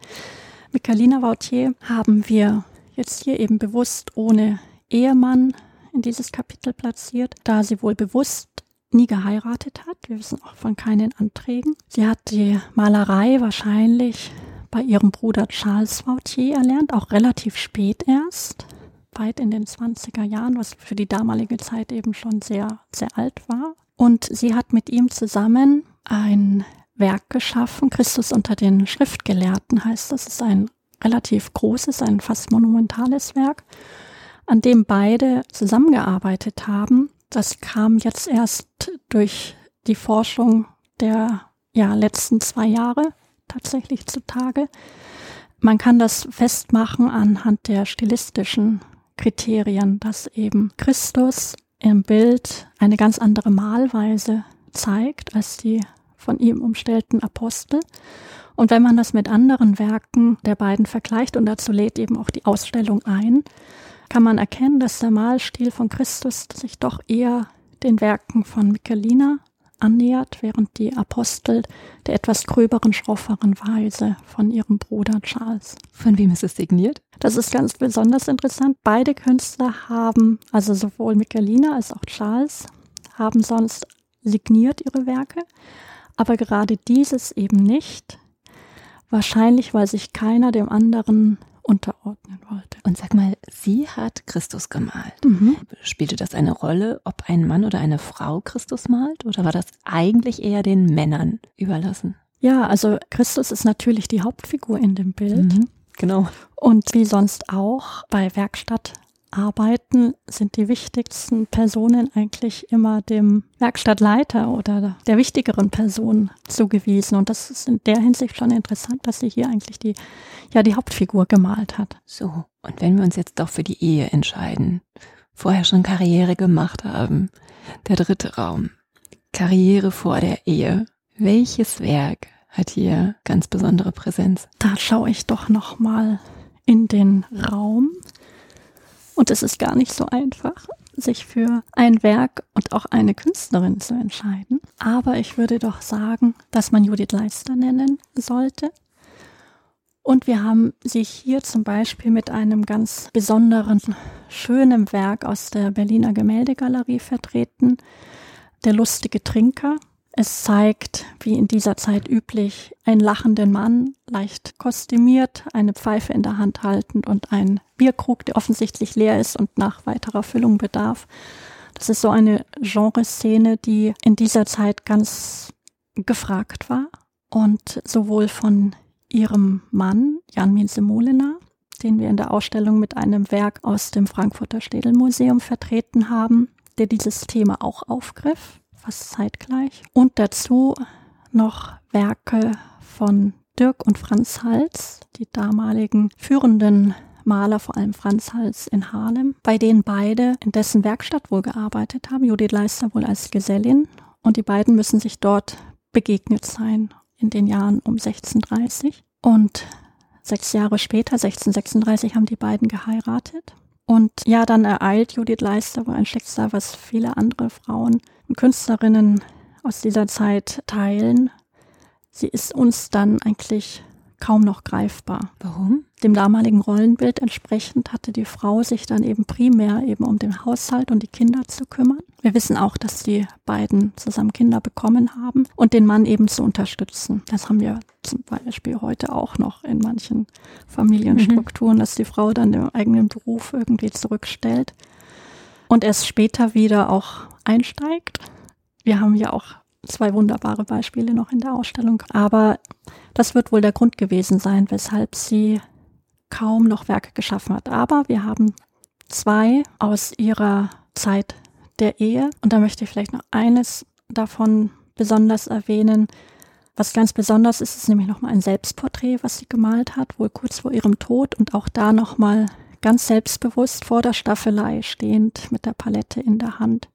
Michalina Vautier haben wir jetzt hier eben bewusst ohne Ehemann in dieses Kapitel platziert, da sie wohl bewusst nie geheiratet hat. Wir wissen auch von keinen Anträgen. Sie hat die Malerei wahrscheinlich bei ihrem Bruder Charles Vautier erlernt, auch relativ spät erst, weit in den 20er Jahren, was für die damalige Zeit eben schon sehr, sehr alt war. Und sie hat mit ihm zusammen ein Werk geschaffen, Christus unter den Schriftgelehrten heißt das. Ist ein relativ großes, ein fast monumentales Werk, an dem beide zusammengearbeitet haben. Das kam jetzt erst durch die Forschung der ja, letzten zwei Jahre tatsächlich zutage. Man kann das festmachen anhand der stilistischen Kriterien, dass eben Christus im Bild eine ganz andere Malweise zeigt als die von ihm umstellten Apostel. Und wenn man das mit anderen Werken der beiden vergleicht, und dazu lädt eben auch die Ausstellung ein, kann man erkennen, dass der Malstil von Christus sich doch eher den Werken von Michelina annähert, während die Apostel der etwas gröberen, schrofferen Weise von ihrem Bruder Charles. Von wem ist es signiert? Das ist ganz besonders interessant. Beide Künstler haben, also sowohl Michelina als auch Charles, haben sonst signiert ihre Werke, aber gerade dieses eben nicht. Wahrscheinlich, weil sich keiner dem anderen unterordnen wollte. Und sag mal, sie hat Christus gemalt. Mhm. Spielte das eine Rolle, ob ein Mann oder eine Frau Christus malt? Oder war das eigentlich eher den Männern überlassen? Ja, also Christus ist natürlich die Hauptfigur in dem Bild. Mhm, genau. Und wie sonst auch bei Werkstatt arbeiten, sind die wichtigsten Personen eigentlich immer dem Werkstattleiter oder der wichtigeren Person zugewiesen. Und das ist in der Hinsicht schon interessant, dass sie hier eigentlich die, ja, die Hauptfigur gemalt hat. So. Und wenn wir uns jetzt doch für die Ehe entscheiden, vorher schon Karriere gemacht haben, der dritte Raum, Karriere vor der Ehe, welches Werk hat hier ganz besondere Präsenz? Da schaue ich doch noch mal in den Raum und es ist gar nicht so einfach, sich für ein Werk und auch eine Künstlerin zu entscheiden. Aber ich würde doch sagen, dass man Judith Leister nennen sollte. Und wir haben sie hier zum Beispiel mit einem ganz besonderen, schönen Werk aus der Berliner Gemäldegalerie vertreten, Der lustige Trinker es zeigt, wie in dieser Zeit üblich, einen lachenden Mann, leicht kostümiert, eine Pfeife in der Hand haltend und ein Bierkrug, der offensichtlich leer ist und nach weiterer Füllung bedarf. Das ist so eine Genreszene, die in dieser Zeit ganz gefragt war und sowohl von ihrem Mann, Jan Miense Molina, den wir in der Ausstellung mit einem Werk aus dem Frankfurter Städelmuseum vertreten haben, der dieses Thema auch aufgriff fast zeitgleich. Und dazu noch Werke von Dirk und Franz Hals, die damaligen führenden Maler, vor allem Franz Hals in Harlem, bei denen beide in dessen Werkstatt wohl gearbeitet haben, Judith Leister wohl als Gesellin. Und die beiden müssen sich dort begegnet sein in den Jahren um 1630. Und sechs Jahre später, 1636, haben die beiden geheiratet. Und ja, dann ereilt Judith Leister wohl ein Schicksal, was viele andere Frauen und Künstlerinnen aus dieser Zeit teilen. Sie ist uns dann eigentlich kaum noch greifbar. Warum? Dem damaligen Rollenbild entsprechend hatte die Frau sich dann eben primär eben um den Haushalt und die Kinder zu kümmern. Wir wissen auch, dass die beiden zusammen Kinder bekommen haben und den Mann eben zu unterstützen. Das haben wir zum Beispiel heute auch noch in manchen Familienstrukturen, mhm. dass die Frau dann den eigenen Beruf irgendwie zurückstellt und erst später wieder auch einsteigt. Wir haben ja auch zwei wunderbare Beispiele noch in der Ausstellung, aber das wird wohl der Grund gewesen sein, weshalb sie kaum noch Werke geschaffen hat. Aber wir haben zwei aus ihrer Zeit der Ehe und da möchte ich vielleicht noch eines davon besonders erwähnen. Was ganz besonders ist, ist nämlich nochmal ein Selbstporträt, was sie gemalt hat, wohl kurz vor ihrem Tod und auch da nochmal ganz selbstbewusst vor der Staffelei stehend mit der Palette in der Hand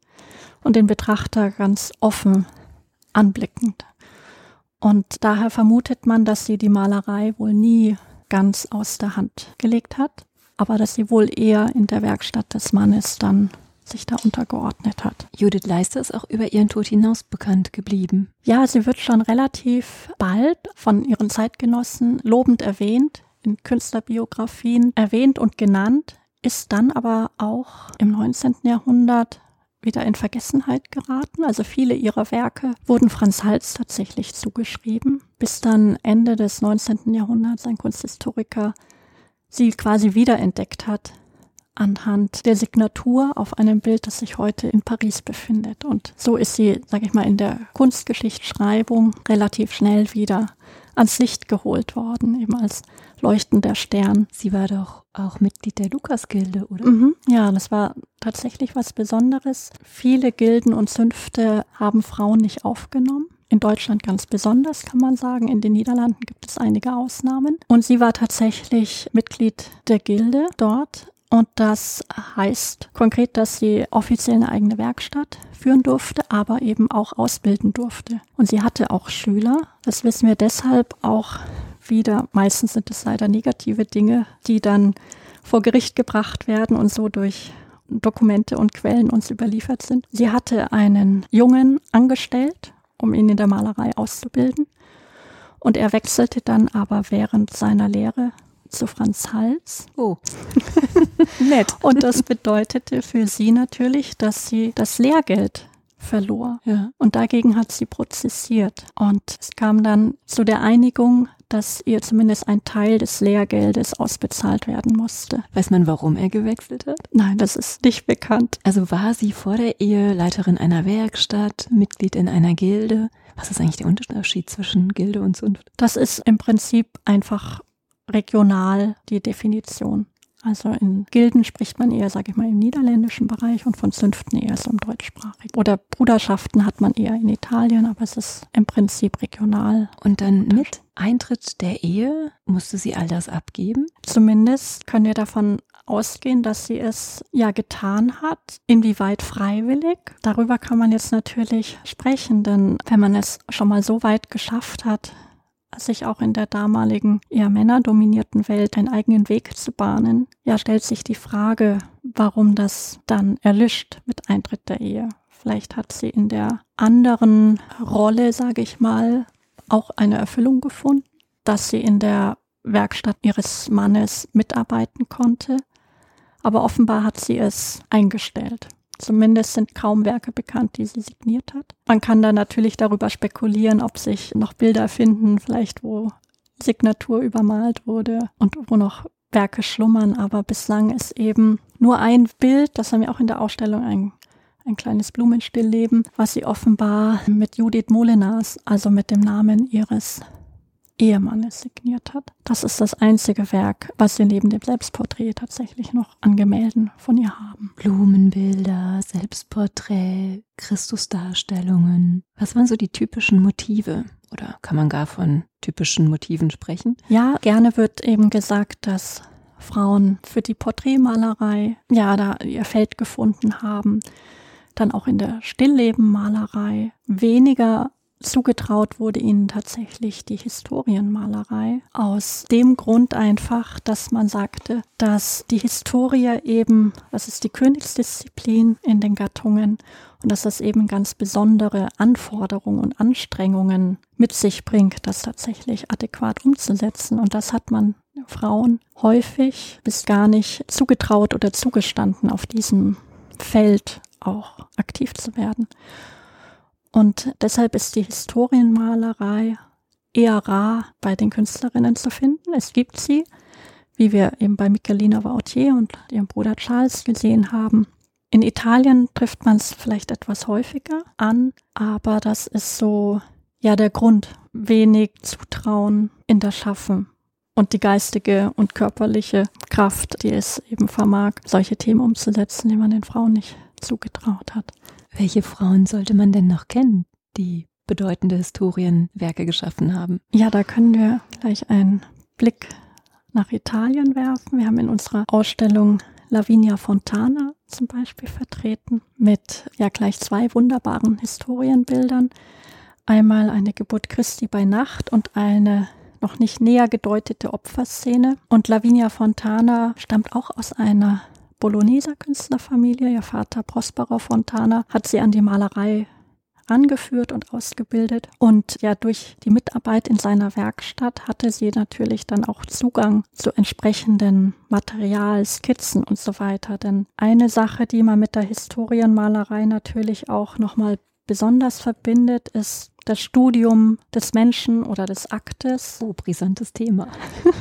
und den Betrachter ganz offen anblickend. Und daher vermutet man, dass sie die Malerei wohl nie ganz aus der Hand gelegt hat, aber dass sie wohl eher in der Werkstatt des Mannes dann sich da untergeordnet hat. Judith Leister ist auch über ihren Tod hinaus bekannt geblieben. Ja, sie wird schon relativ bald von ihren Zeitgenossen lobend erwähnt, in Künstlerbiografien erwähnt und genannt, ist dann aber auch im 19. Jahrhundert wieder in Vergessenheit geraten. Also viele ihrer Werke wurden Franz Hals tatsächlich zugeschrieben, bis dann Ende des 19. Jahrhunderts ein Kunsthistoriker sie quasi wiederentdeckt hat anhand der Signatur auf einem Bild, das sich heute in Paris befindet. Und so ist sie, sage ich mal, in der Kunstgeschichtsschreibung relativ schnell wieder ans Licht geholt worden, eben als leuchtender Stern. Sie war doch auch Mitglied der Lukasgilde, oder? Mhm, ja, das war tatsächlich was Besonderes. Viele Gilden und Zünfte haben Frauen nicht aufgenommen. In Deutschland ganz besonders, kann man sagen. In den Niederlanden gibt es einige Ausnahmen. Und sie war tatsächlich Mitglied der Gilde dort und das heißt konkret, dass sie offiziell eine eigene Werkstatt führen durfte, aber eben auch ausbilden durfte. Und sie hatte auch Schüler. Das wissen wir deshalb auch wieder. Meistens sind es leider negative Dinge, die dann vor Gericht gebracht werden und so durch Dokumente und Quellen uns überliefert sind. Sie hatte einen Jungen angestellt, um ihn in der Malerei auszubilden. Und er wechselte dann aber während seiner Lehre zu Franz Hals. Oh. [LAUGHS] Nett. Und das bedeutete für sie natürlich, dass sie das Lehrgeld verlor. Ja. Und dagegen hat sie prozessiert. Und es kam dann zu der Einigung, dass ihr zumindest ein Teil des Lehrgeldes ausbezahlt werden musste. Weiß man, warum er gewechselt hat? Nein, das ist nicht bekannt. Also war sie vor der Ehe Leiterin einer Werkstatt, Mitglied in einer Gilde? Was ist eigentlich der Unterschied zwischen Gilde und Zunft? Das ist im Prinzip einfach regional die Definition. Also in Gilden spricht man eher, sage ich mal, im niederländischen Bereich und von Zünften eher so im deutschsprachigen. Oder Bruderschaften hat man eher in Italien, aber es ist im Prinzip regional. Und dann mit Eintritt der Ehe musste sie all das abgeben? Zumindest können wir davon ausgehen, dass sie es ja getan hat. Inwieweit freiwillig? Darüber kann man jetzt natürlich sprechen, denn wenn man es schon mal so weit geschafft hat, sich auch in der damaligen eher männerdominierten Welt einen eigenen Weg zu bahnen, ja, stellt sich die Frage, warum das dann erlischt mit Eintritt der Ehe. Vielleicht hat sie in der anderen Rolle, sage ich mal, auch eine Erfüllung gefunden, dass sie in der Werkstatt ihres Mannes mitarbeiten konnte. Aber offenbar hat sie es eingestellt. Zumindest sind kaum Werke bekannt, die sie signiert hat. Man kann da natürlich darüber spekulieren, ob sich noch Bilder finden, vielleicht wo Signatur übermalt wurde und wo noch Werke schlummern, aber bislang ist eben nur ein Bild, das haben wir auch in der Ausstellung ein, ein kleines Blumenstillleben, was sie offenbar mit Judith Molenas, also mit dem Namen ihres Ehemannes signiert hat. Das ist das einzige Werk, was wir neben dem Selbstporträt tatsächlich noch an Gemälden von ihr haben. Blumenbilder, Selbstporträt, Christusdarstellungen. Was waren so die typischen Motive? Oder kann man gar von typischen Motiven sprechen? Ja, gerne wird eben gesagt, dass Frauen für die Porträtmalerei ja da ihr Feld gefunden haben. Dann auch in der Stilllebenmalerei weniger Zugetraut wurde ihnen tatsächlich die Historienmalerei aus dem Grund einfach, dass man sagte, dass die Historie eben, das ist die Königsdisziplin in den Gattungen und dass das eben ganz besondere Anforderungen und Anstrengungen mit sich bringt, das tatsächlich adäquat umzusetzen. Und das hat man Frauen häufig bis gar nicht zugetraut oder zugestanden, auf diesem Feld auch aktiv zu werden. Und deshalb ist die Historienmalerei eher rar bei den Künstlerinnen zu finden. Es gibt sie, wie wir eben bei Michelina Vautier und ihrem Bruder Charles gesehen haben. In Italien trifft man es vielleicht etwas häufiger an, aber das ist so, ja, der Grund. Wenig Zutrauen in das Schaffen und die geistige und körperliche Kraft, die es eben vermag, solche Themen umzusetzen, die man den Frauen nicht zugetraut hat. Welche Frauen sollte man denn noch kennen, die bedeutende Historienwerke geschaffen haben? Ja, da können wir gleich einen Blick nach Italien werfen. Wir haben in unserer Ausstellung Lavinia Fontana zum Beispiel vertreten mit ja gleich zwei wunderbaren Historienbildern. Einmal eine Geburt Christi bei Nacht und eine noch nicht näher gedeutete Opferszene. Und Lavinia Fontana stammt auch aus einer Bologneser Künstlerfamilie. Ihr Vater Prospero Fontana hat sie an die Malerei angeführt und ausgebildet. Und ja, durch die Mitarbeit in seiner Werkstatt hatte sie natürlich dann auch Zugang zu entsprechenden Material, Skizzen und so weiter. Denn eine Sache, die man mit der Historienmalerei natürlich auch nochmal besonders verbindet, ist das Studium des Menschen oder des Aktes. Oh, brisantes Thema.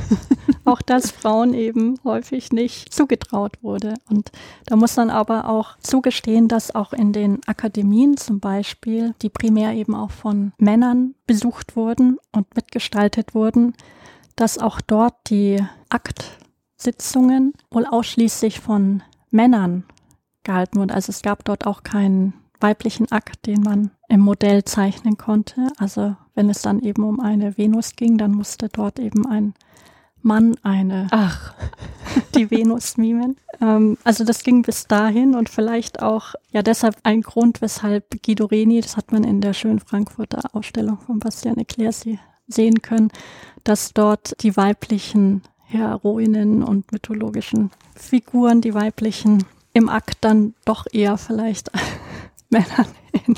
[LAUGHS] auch das Frauen eben häufig nicht zugetraut wurde. Und da muss man aber auch zugestehen, dass auch in den Akademien zum Beispiel, die primär eben auch von Männern besucht wurden und mitgestaltet wurden, dass auch dort die Aktsitzungen wohl ausschließlich von Männern gehalten wurden. Also es gab dort auch keinen weiblichen Akt, den man im Modell zeichnen konnte. Also wenn es dann eben um eine Venus ging, dann musste dort eben ein Mann eine Ach. [LAUGHS] die Venus mimen. Ähm, also das ging bis dahin und vielleicht auch ja deshalb ein Grund, weshalb Guido Reni, das hat man in der schönen Frankfurter Ausstellung von Bastian Eclaircy sehen können, dass dort die weiblichen Heroinnen und mythologischen Figuren, die weiblichen im Akt dann doch eher vielleicht Männern [LAUGHS]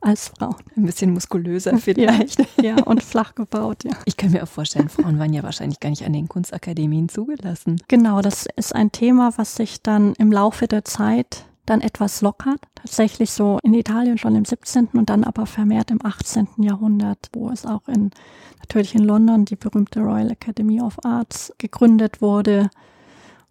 als Frauen. Ein bisschen muskulöser vielleicht. Ja, [LAUGHS] ja, und flach gebaut, ja. Ich kann mir auch vorstellen, Frauen waren ja wahrscheinlich gar nicht an den Kunstakademien zugelassen. Genau, das ist ein Thema, was sich dann im Laufe der Zeit dann etwas lockert. Tatsächlich so in Italien schon im 17. und dann aber vermehrt im 18. Jahrhundert, wo es auch in, natürlich in London die berühmte Royal Academy of Arts gegründet wurde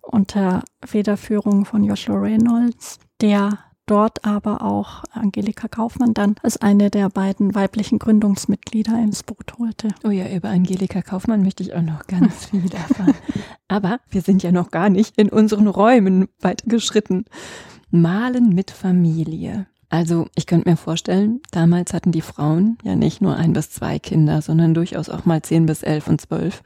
unter Federführung von Joshua Reynolds, der dort aber auch Angelika Kaufmann dann als eine der beiden weiblichen Gründungsmitglieder ins Boot holte. Oh ja, über Angelika Kaufmann möchte ich auch noch ganz viel erfahren. [LAUGHS] Aber wir sind ja noch gar nicht in unseren Räumen weitergeschritten. Malen mit Familie. Also ich könnte mir vorstellen, damals hatten die Frauen ja nicht nur ein bis zwei Kinder, sondern durchaus auch mal zehn bis elf und zwölf.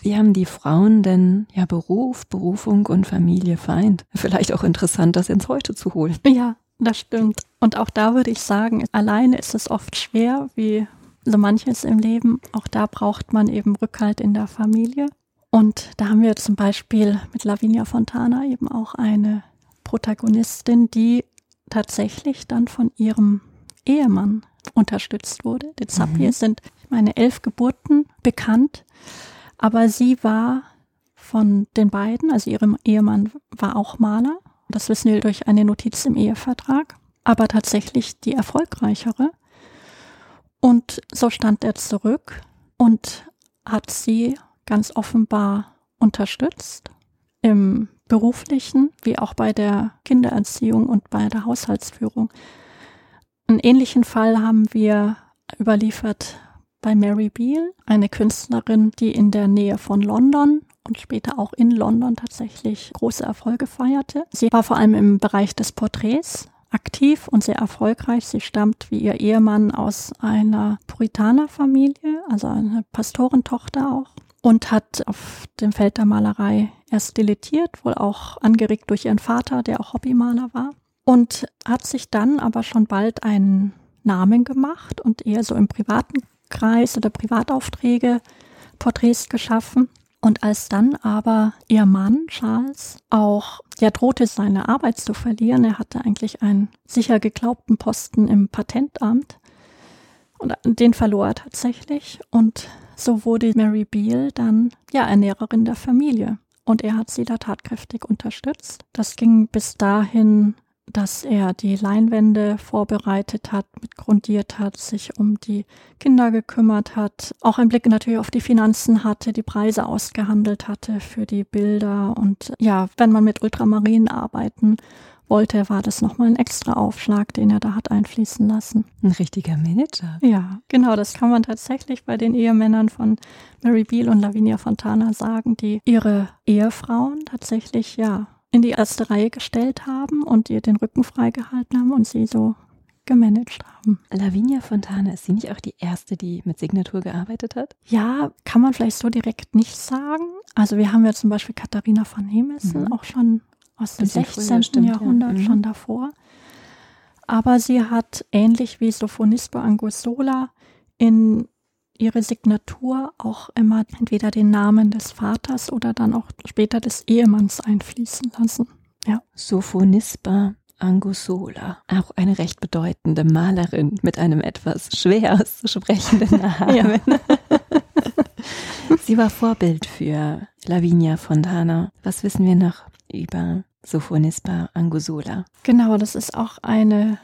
Wie haben die Frauen denn ja Beruf, Berufung und Familie vereint? Vielleicht auch interessant, das ins Heute zu holen. Ja, das stimmt. Und auch da würde ich sagen, alleine ist es oft schwer, wie so manches im Leben. Auch da braucht man eben Rückhalt in der Familie. Und da haben wir zum Beispiel mit Lavinia Fontana eben auch eine Protagonistin, die tatsächlich dann von ihrem Ehemann unterstützt wurde. Die Zapier mhm. sind, meine, elf Geburten bekannt. Aber sie war von den beiden, also ihrem Ehemann war auch Maler. Das wissen wir durch eine Notiz im Ehevertrag, aber tatsächlich die erfolgreichere. Und so stand er zurück und hat sie ganz offenbar unterstützt im beruflichen wie auch bei der Kindererziehung und bei der Haushaltsführung. Einen ähnlichen Fall haben wir überliefert bei Mary Beale, eine Künstlerin, die in der Nähe von London und später auch in London tatsächlich große Erfolge feierte. Sie war vor allem im Bereich des Porträts aktiv und sehr erfolgreich. Sie stammt wie ihr Ehemann aus einer Puritanerfamilie, also eine Pastorentochter auch, und hat auf dem Feld der Malerei erst dilettiert, wohl auch angeregt durch ihren Vater, der auch Hobbymaler war, und hat sich dann aber schon bald einen Namen gemacht und eher so im privaten Kreis oder Privataufträge Porträts geschaffen. Und als dann aber ihr Mann Charles auch ja drohte seine Arbeit zu verlieren, er hatte eigentlich einen sicher geglaubten Posten im Patentamt und den verlor er tatsächlich und so wurde Mary Beale dann ja Ernährerin der Familie und er hat sie da tatkräftig unterstützt. Das ging bis dahin dass er die Leinwände vorbereitet hat, mitgrundiert hat, sich um die Kinder gekümmert hat, auch einen Blick natürlich auf die Finanzen hatte, die Preise ausgehandelt hatte für die Bilder und ja, wenn man mit Ultramarinen arbeiten wollte, war das nochmal ein extra Aufschlag, den er da hat einfließen lassen. Ein richtiger Manager. Ja, genau, das kann man tatsächlich bei den Ehemännern von Mary Beale und Lavinia Fontana sagen, die ihre Ehefrauen tatsächlich, ja, in die erste Reihe gestellt haben und ihr den Rücken freigehalten haben und sie so gemanagt haben. Lavinia Fontana, ist sie nicht auch die erste, die mit Signatur gearbeitet hat? Ja, kann man vielleicht so direkt nicht sagen. Also wir haben ja zum Beispiel Katharina von Hemissen, mhm. auch schon aus dem 16. Früher, stimmt, Jahrhundert, ja. mhm. schon davor. Aber sie hat ähnlich wie Sophonisba Anguissola in ihre Signatur auch immer entweder den Namen des Vaters oder dann auch später des Ehemanns einfließen lassen. Ja. Sophonisba Angusola, auch eine recht bedeutende Malerin mit einem etwas schwer auszusprechenden [LAUGHS] Namen. [LAUGHS] Sie war Vorbild für Lavinia Fontana. Was wissen wir noch über Sophonisba Angusola? Genau, das ist auch eine,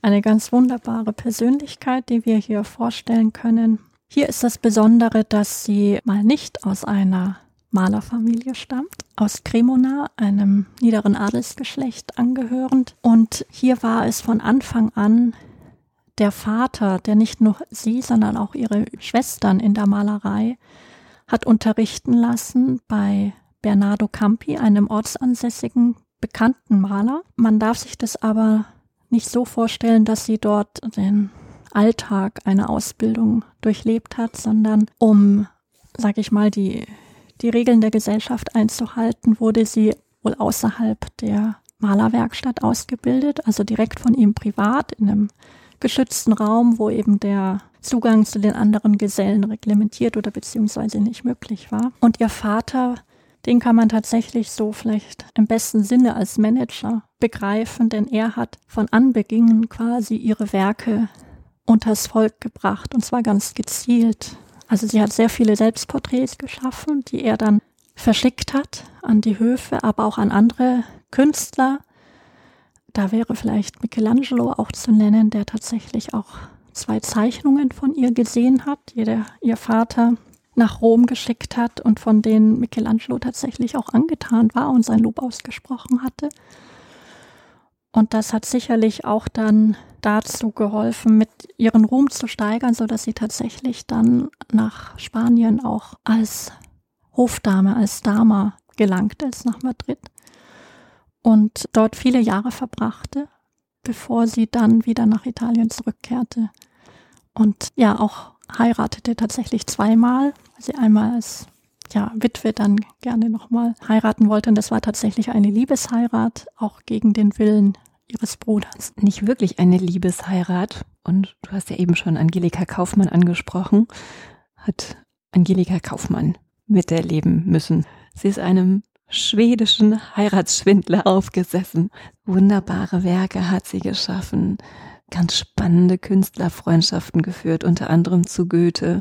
eine ganz wunderbare Persönlichkeit, die wir hier vorstellen können. Hier ist das Besondere, dass sie mal nicht aus einer Malerfamilie stammt, aus Cremona, einem niederen Adelsgeschlecht angehörend. Und hier war es von Anfang an der Vater, der nicht nur sie, sondern auch ihre Schwestern in der Malerei hat unterrichten lassen bei Bernardo Campi, einem ortsansässigen bekannten Maler. Man darf sich das aber nicht so vorstellen, dass sie dort den Alltag einer Ausbildung durchlebt hat, sondern um, sag ich mal, die, die Regeln der Gesellschaft einzuhalten, wurde sie wohl außerhalb der Malerwerkstatt ausgebildet, also direkt von ihm privat in einem geschützten Raum, wo eben der Zugang zu den anderen Gesellen reglementiert oder beziehungsweise nicht möglich war. Und ihr Vater, den kann man tatsächlich so vielleicht im besten Sinne als Manager begreifen, denn er hat von Anbeginn quasi ihre Werke unters Volk gebracht und zwar ganz gezielt. Also sie hat sehr viele Selbstporträts geschaffen, die er dann verschickt hat an die Höfe, aber auch an andere Künstler. Da wäre vielleicht Michelangelo auch zu nennen, der tatsächlich auch zwei Zeichnungen von ihr gesehen hat, die der, ihr Vater nach Rom geschickt hat und von denen Michelangelo tatsächlich auch angetan war und sein Lob ausgesprochen hatte. Und das hat sicherlich auch dann dazu geholfen, mit ihren Ruhm zu steigern, so dass sie tatsächlich dann nach Spanien auch als Hofdame, als Dama gelangt ist nach Madrid und dort viele Jahre verbrachte, bevor sie dann wieder nach Italien zurückkehrte. Und ja, auch heiratete tatsächlich zweimal, weil sie einmal als ja, Witwe dann gerne nochmal heiraten wollte. Und das war tatsächlich eine Liebesheirat, auch gegen den Willen ihres Bruders. Nicht wirklich eine Liebesheirat. Und du hast ja eben schon Angelika Kaufmann angesprochen. Hat Angelika Kaufmann miterleben müssen. Sie ist einem schwedischen Heiratsschwindler aufgesessen. Wunderbare Werke hat sie geschaffen. Ganz spannende Künstlerfreundschaften geführt, unter anderem zu Goethe.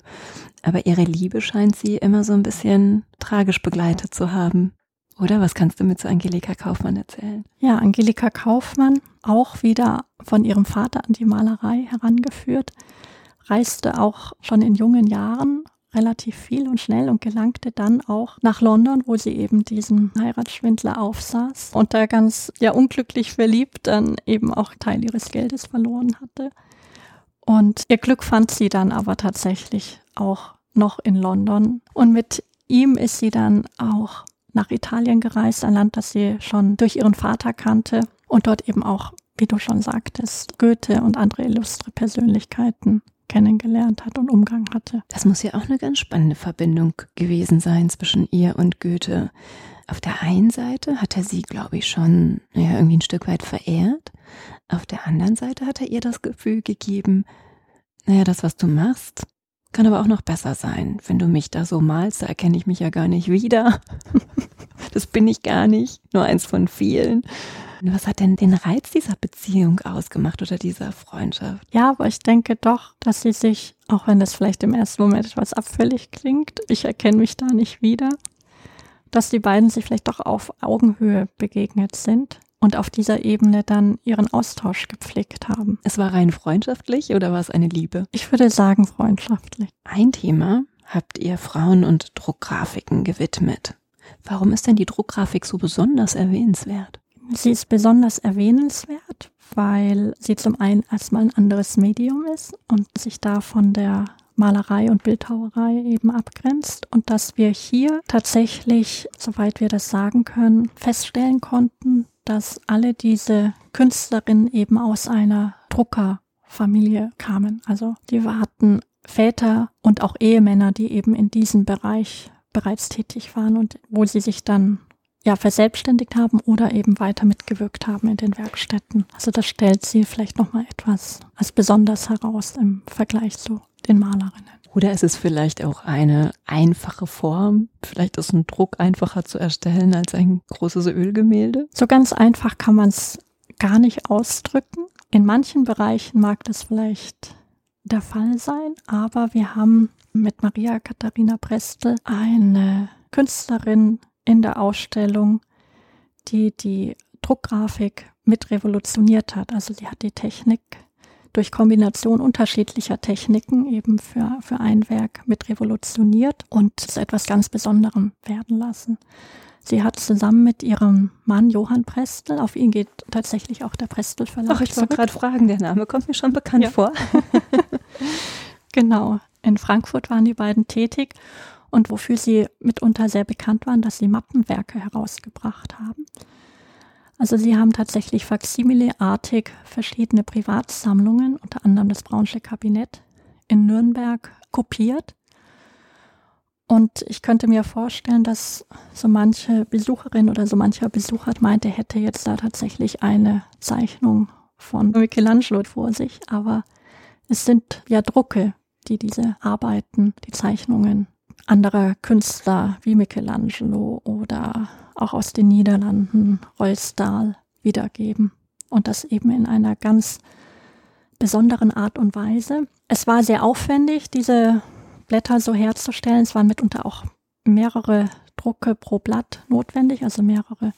Aber ihre Liebe scheint sie immer so ein bisschen tragisch begleitet zu haben. Oder was kannst du mir zu Angelika Kaufmann erzählen? Ja, Angelika Kaufmann, auch wieder von ihrem Vater an die Malerei herangeführt, reiste auch schon in jungen Jahren relativ viel und schnell und gelangte dann auch nach London, wo sie eben diesen Heiratsschwindler aufsaß und da ganz ja unglücklich verliebt dann eben auch Teil ihres Geldes verloren hatte. Und ihr Glück fand sie dann aber tatsächlich auch noch in London. Und mit ihm ist sie dann auch nach Italien gereist, ein Land, das sie schon durch ihren Vater kannte und dort eben auch, wie du schon sagtest, Goethe und andere illustre Persönlichkeiten kennengelernt hat und Umgang hatte. Das muss ja auch eine ganz spannende Verbindung gewesen sein zwischen ihr und Goethe. Auf der einen Seite hat er sie, glaube ich, schon ja, irgendwie ein Stück weit verehrt. Auf der anderen Seite hat er ihr das Gefühl gegeben, naja, das, was du machst, kann aber auch noch besser sein. Wenn du mich da so malst, da erkenne ich mich ja gar nicht wieder. [LAUGHS] das bin ich gar nicht. Nur eins von vielen. Was hat denn den Reiz dieser Beziehung ausgemacht oder dieser Freundschaft? Ja, aber ich denke doch, dass sie sich, auch wenn das vielleicht im ersten Moment etwas abfällig klingt, ich erkenne mich da nicht wieder, dass die beiden sich vielleicht doch auf Augenhöhe begegnet sind und auf dieser Ebene dann ihren Austausch gepflegt haben. Es war rein freundschaftlich oder war es eine Liebe? Ich würde sagen freundschaftlich. Ein Thema habt ihr Frauen und Druckgrafiken gewidmet. Warum ist denn die Druckgrafik so besonders erwähnenswert? Sie ist besonders erwähnenswert, weil sie zum einen erstmal ein anderes Medium ist und sich da von der Malerei und Bildhauerei eben abgrenzt und dass wir hier tatsächlich, soweit wir das sagen können, feststellen konnten, dass alle diese Künstlerinnen eben aus einer Druckerfamilie kamen. Also die hatten Väter und auch Ehemänner, die eben in diesem Bereich bereits tätig waren und wo sie sich dann ja, verselbstständigt haben oder eben weiter mitgewirkt haben in den Werkstätten. Also das stellt sie vielleicht nochmal etwas als besonders heraus im Vergleich zu den Malerinnen. Oder ist es vielleicht auch eine einfache Form? Vielleicht ist ein Druck einfacher zu erstellen als ein großes Ölgemälde? So ganz einfach kann man es gar nicht ausdrücken. In manchen Bereichen mag das vielleicht der Fall sein, aber wir haben mit Maria Katharina Prestel eine Künstlerin in der Ausstellung, die die Druckgrafik mit revolutioniert hat. Also sie hat die Technik durch Kombination unterschiedlicher Techniken eben für, für ein Werk mit revolutioniert und zu etwas ganz Besonderem werden lassen. Sie hat zusammen mit ihrem Mann Johann Prestel, auf ihn geht tatsächlich auch der Prestel Verlag. Ach, ich wollte gerade fragen, der Name kommt mir schon bekannt ja. vor. [LAUGHS] genau, in Frankfurt waren die beiden tätig und wofür sie mitunter sehr bekannt waren, dass sie Mappenwerke herausgebracht haben. Also sie haben tatsächlich Faksimile-artig verschiedene Privatsammlungen, unter anderem das Braunsche Kabinett in Nürnberg, kopiert. Und ich könnte mir vorstellen, dass so manche Besucherin oder so mancher Besucher meinte, hätte jetzt da tatsächlich eine Zeichnung von Michelangelo vor sich. Aber es sind ja Drucke, die diese Arbeiten, die Zeichnungen anderer Künstler wie Michelangelo oder auch aus den Niederlanden, Rollstahl, wiedergeben. Und das eben in einer ganz besonderen Art und Weise. Es war sehr aufwendig, diese Blätter so herzustellen. Es waren mitunter auch mehrere Drucke pro Blatt notwendig, also mehrere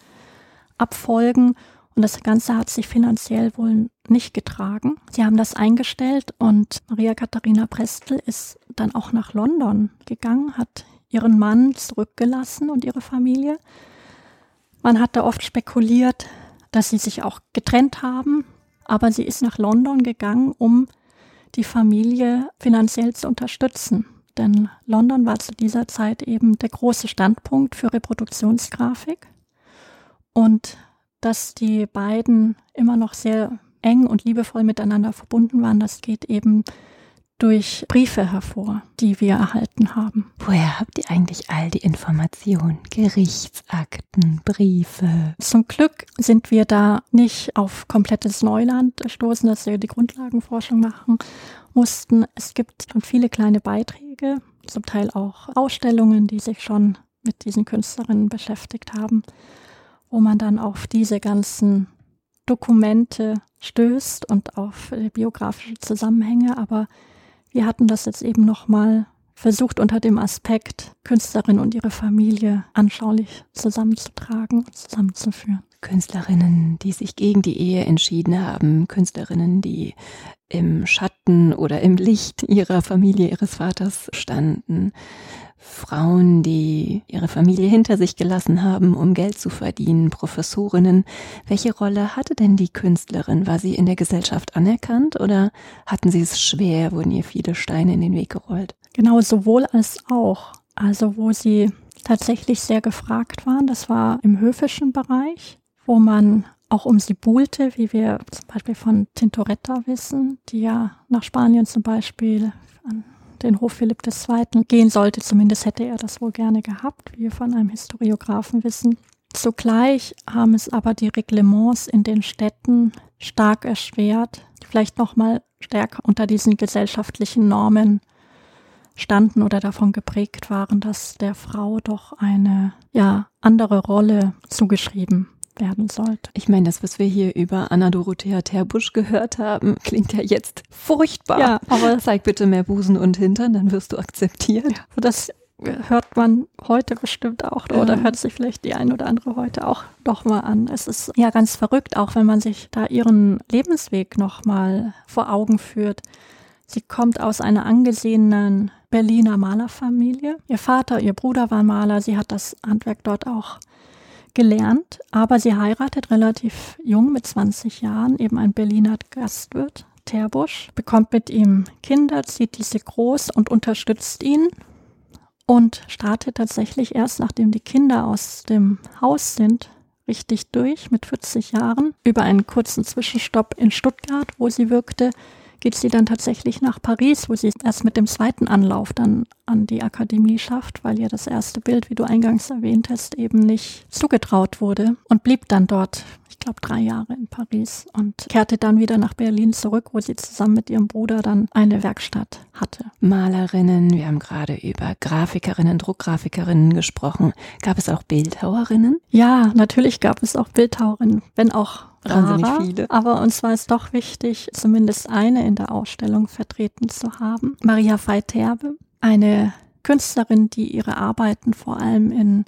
Abfolgen. Und das Ganze hat sich finanziell wohl nicht getragen. Sie haben das eingestellt und Maria Katharina Prestel ist dann auch nach London gegangen, hat ihren Mann zurückgelassen und ihre Familie man hat da oft spekuliert, dass sie sich auch getrennt haben, aber sie ist nach London gegangen, um die Familie finanziell zu unterstützen. Denn London war zu dieser Zeit eben der große Standpunkt für Reproduktionsgrafik. Und dass die beiden immer noch sehr eng und liebevoll miteinander verbunden waren, das geht eben durch Briefe hervor, die wir erhalten haben. Woher habt ihr eigentlich all die Informationen? Gerichtsakten, Briefe? Zum Glück sind wir da nicht auf komplettes Neuland gestoßen, dass wir die Grundlagenforschung machen mussten. Es gibt schon viele kleine Beiträge, zum Teil auch Ausstellungen, die sich schon mit diesen Künstlerinnen beschäftigt haben, wo man dann auf diese ganzen Dokumente stößt und auf biografische Zusammenhänge, aber wir hatten das jetzt eben nochmal versucht unter dem Aspekt Künstlerin und ihre Familie anschaulich zusammenzutragen und zusammenzuführen. Künstlerinnen, die sich gegen die Ehe entschieden haben, Künstlerinnen, die im Schatten oder im Licht ihrer Familie, ihres Vaters standen, Frauen, die ihre Familie hinter sich gelassen haben, um Geld zu verdienen, Professorinnen. Welche Rolle hatte denn die Künstlerin? War sie in der Gesellschaft anerkannt oder hatten sie es schwer, wurden ihr viele Steine in den Weg gerollt? Genau, sowohl als auch. Also wo sie tatsächlich sehr gefragt waren, das war im höfischen Bereich, wo man auch um sie buhlte, wie wir zum Beispiel von Tintoretta wissen, die ja nach Spanien zum Beispiel an den Hof Philipp II. gehen sollte. Zumindest hätte er das wohl gerne gehabt, wie wir von einem Historiographen wissen. Zugleich haben es aber die Reglements in den Städten stark erschwert, vielleicht noch mal stärker unter diesen gesellschaftlichen Normen standen oder davon geprägt waren, dass der Frau doch eine ja andere Rolle zugeschrieben werden sollte. Ich meine, das, was wir hier über Anna Dorothea Terbusch gehört haben, klingt ja jetzt furchtbar. Ja, aber zeig bitte mehr Busen und Hintern, dann wirst du akzeptiert. Ja, das hört man heute bestimmt auch oder ja. hört sich vielleicht die ein oder andere heute auch noch mal an. Es ist ja ganz verrückt, auch wenn man sich da ihren Lebensweg noch mal vor Augen führt. Sie kommt aus einer angesehenen Berliner Malerfamilie. Ihr Vater, ihr Bruder waren Maler. Sie hat das Handwerk dort auch gelernt, aber sie heiratet relativ jung mit 20 Jahren, eben ein Berliner Gastwirt, Terbusch, bekommt mit ihm Kinder, zieht diese groß und unterstützt ihn und startet tatsächlich erst nachdem die Kinder aus dem Haus sind, richtig durch mit 40 Jahren über einen kurzen Zwischenstopp in Stuttgart, wo sie wirkte, geht sie dann tatsächlich nach Paris, wo sie erst mit dem zweiten Anlauf dann an die Akademie schafft, weil ihr das erste Bild, wie du eingangs erwähnt hast, eben nicht zugetraut wurde und blieb dann dort ich glaube, drei Jahre in Paris und kehrte dann wieder nach Berlin zurück, wo sie zusammen mit ihrem Bruder dann eine Werkstatt hatte. Malerinnen, wir haben gerade über Grafikerinnen, Druckgrafikerinnen gesprochen. Gab es auch Bildhauerinnen? Ja, natürlich gab es auch Bildhauerinnen, wenn auch Wahnsinnig viele. Aber uns war es doch wichtig, zumindest eine in der Ausstellung vertreten zu haben. Maria Feiterbe, eine Künstlerin, die ihre Arbeiten vor allem in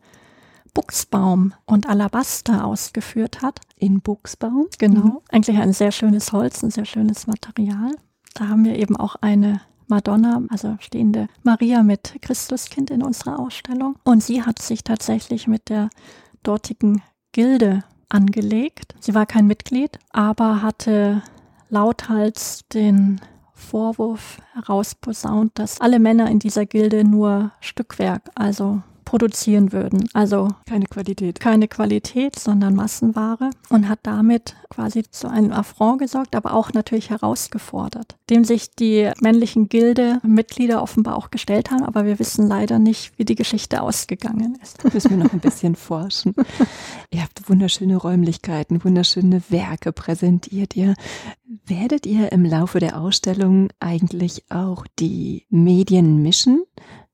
Buchsbaum und Alabaster ausgeführt hat. In Buchsbaum? Genau. Mhm. Eigentlich ein sehr schönes Holz, ein sehr schönes Material. Da haben wir eben auch eine Madonna, also stehende Maria mit Christuskind in unserer Ausstellung. Und sie hat sich tatsächlich mit der dortigen Gilde angelegt. Sie war kein Mitglied, aber hatte lauthals den Vorwurf herausposaunt, dass alle Männer in dieser Gilde nur Stückwerk, also produzieren würden. Also keine Qualität. Keine Qualität, sondern Massenware und hat damit quasi zu einem Affront gesorgt, aber auch natürlich herausgefordert, dem sich die männlichen Gilde-Mitglieder offenbar auch gestellt haben, aber wir wissen leider nicht, wie die Geschichte ausgegangen ist. Müssen wir noch ein bisschen [LAUGHS] forschen. Ihr habt wunderschöne Räumlichkeiten, wunderschöne Werke präsentiert ihr. Werdet ihr im Laufe der Ausstellung eigentlich auch die Medien mischen?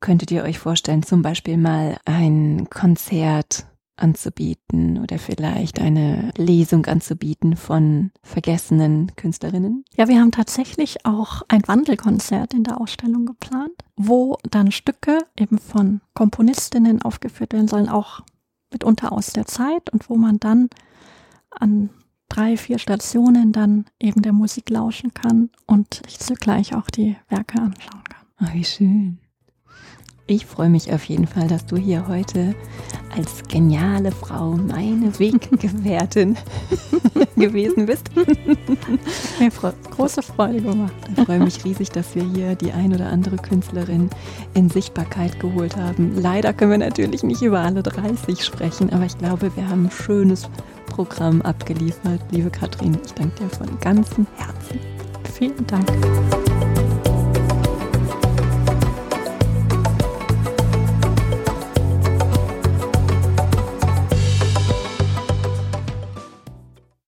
Könntet ihr euch vorstellen, zum Beispiel mal ein Konzert anzubieten oder vielleicht eine Lesung anzubieten von vergessenen Künstlerinnen? Ja, wir haben tatsächlich auch ein Wandelkonzert in der Ausstellung geplant, wo dann Stücke eben von Komponistinnen aufgeführt werden sollen, auch mitunter aus der Zeit und wo man dann an drei, vier Stationen dann eben der Musik lauschen kann und sich zugleich auch die Werke anschauen kann. Oh, wie schön. Ich freue mich auf jeden Fall, dass du hier heute als geniale Frau meine Weggefährtin [LAUGHS] gewesen bist. Mir große Freude gemacht. Ich freue mich riesig, dass wir hier die ein oder andere Künstlerin in Sichtbarkeit geholt haben. Leider können wir natürlich nicht über alle 30 sprechen, aber ich glaube, wir haben ein schönes Programm abgeliefert. Liebe Katrin, ich danke dir von ganzem Herzen. Vielen Dank.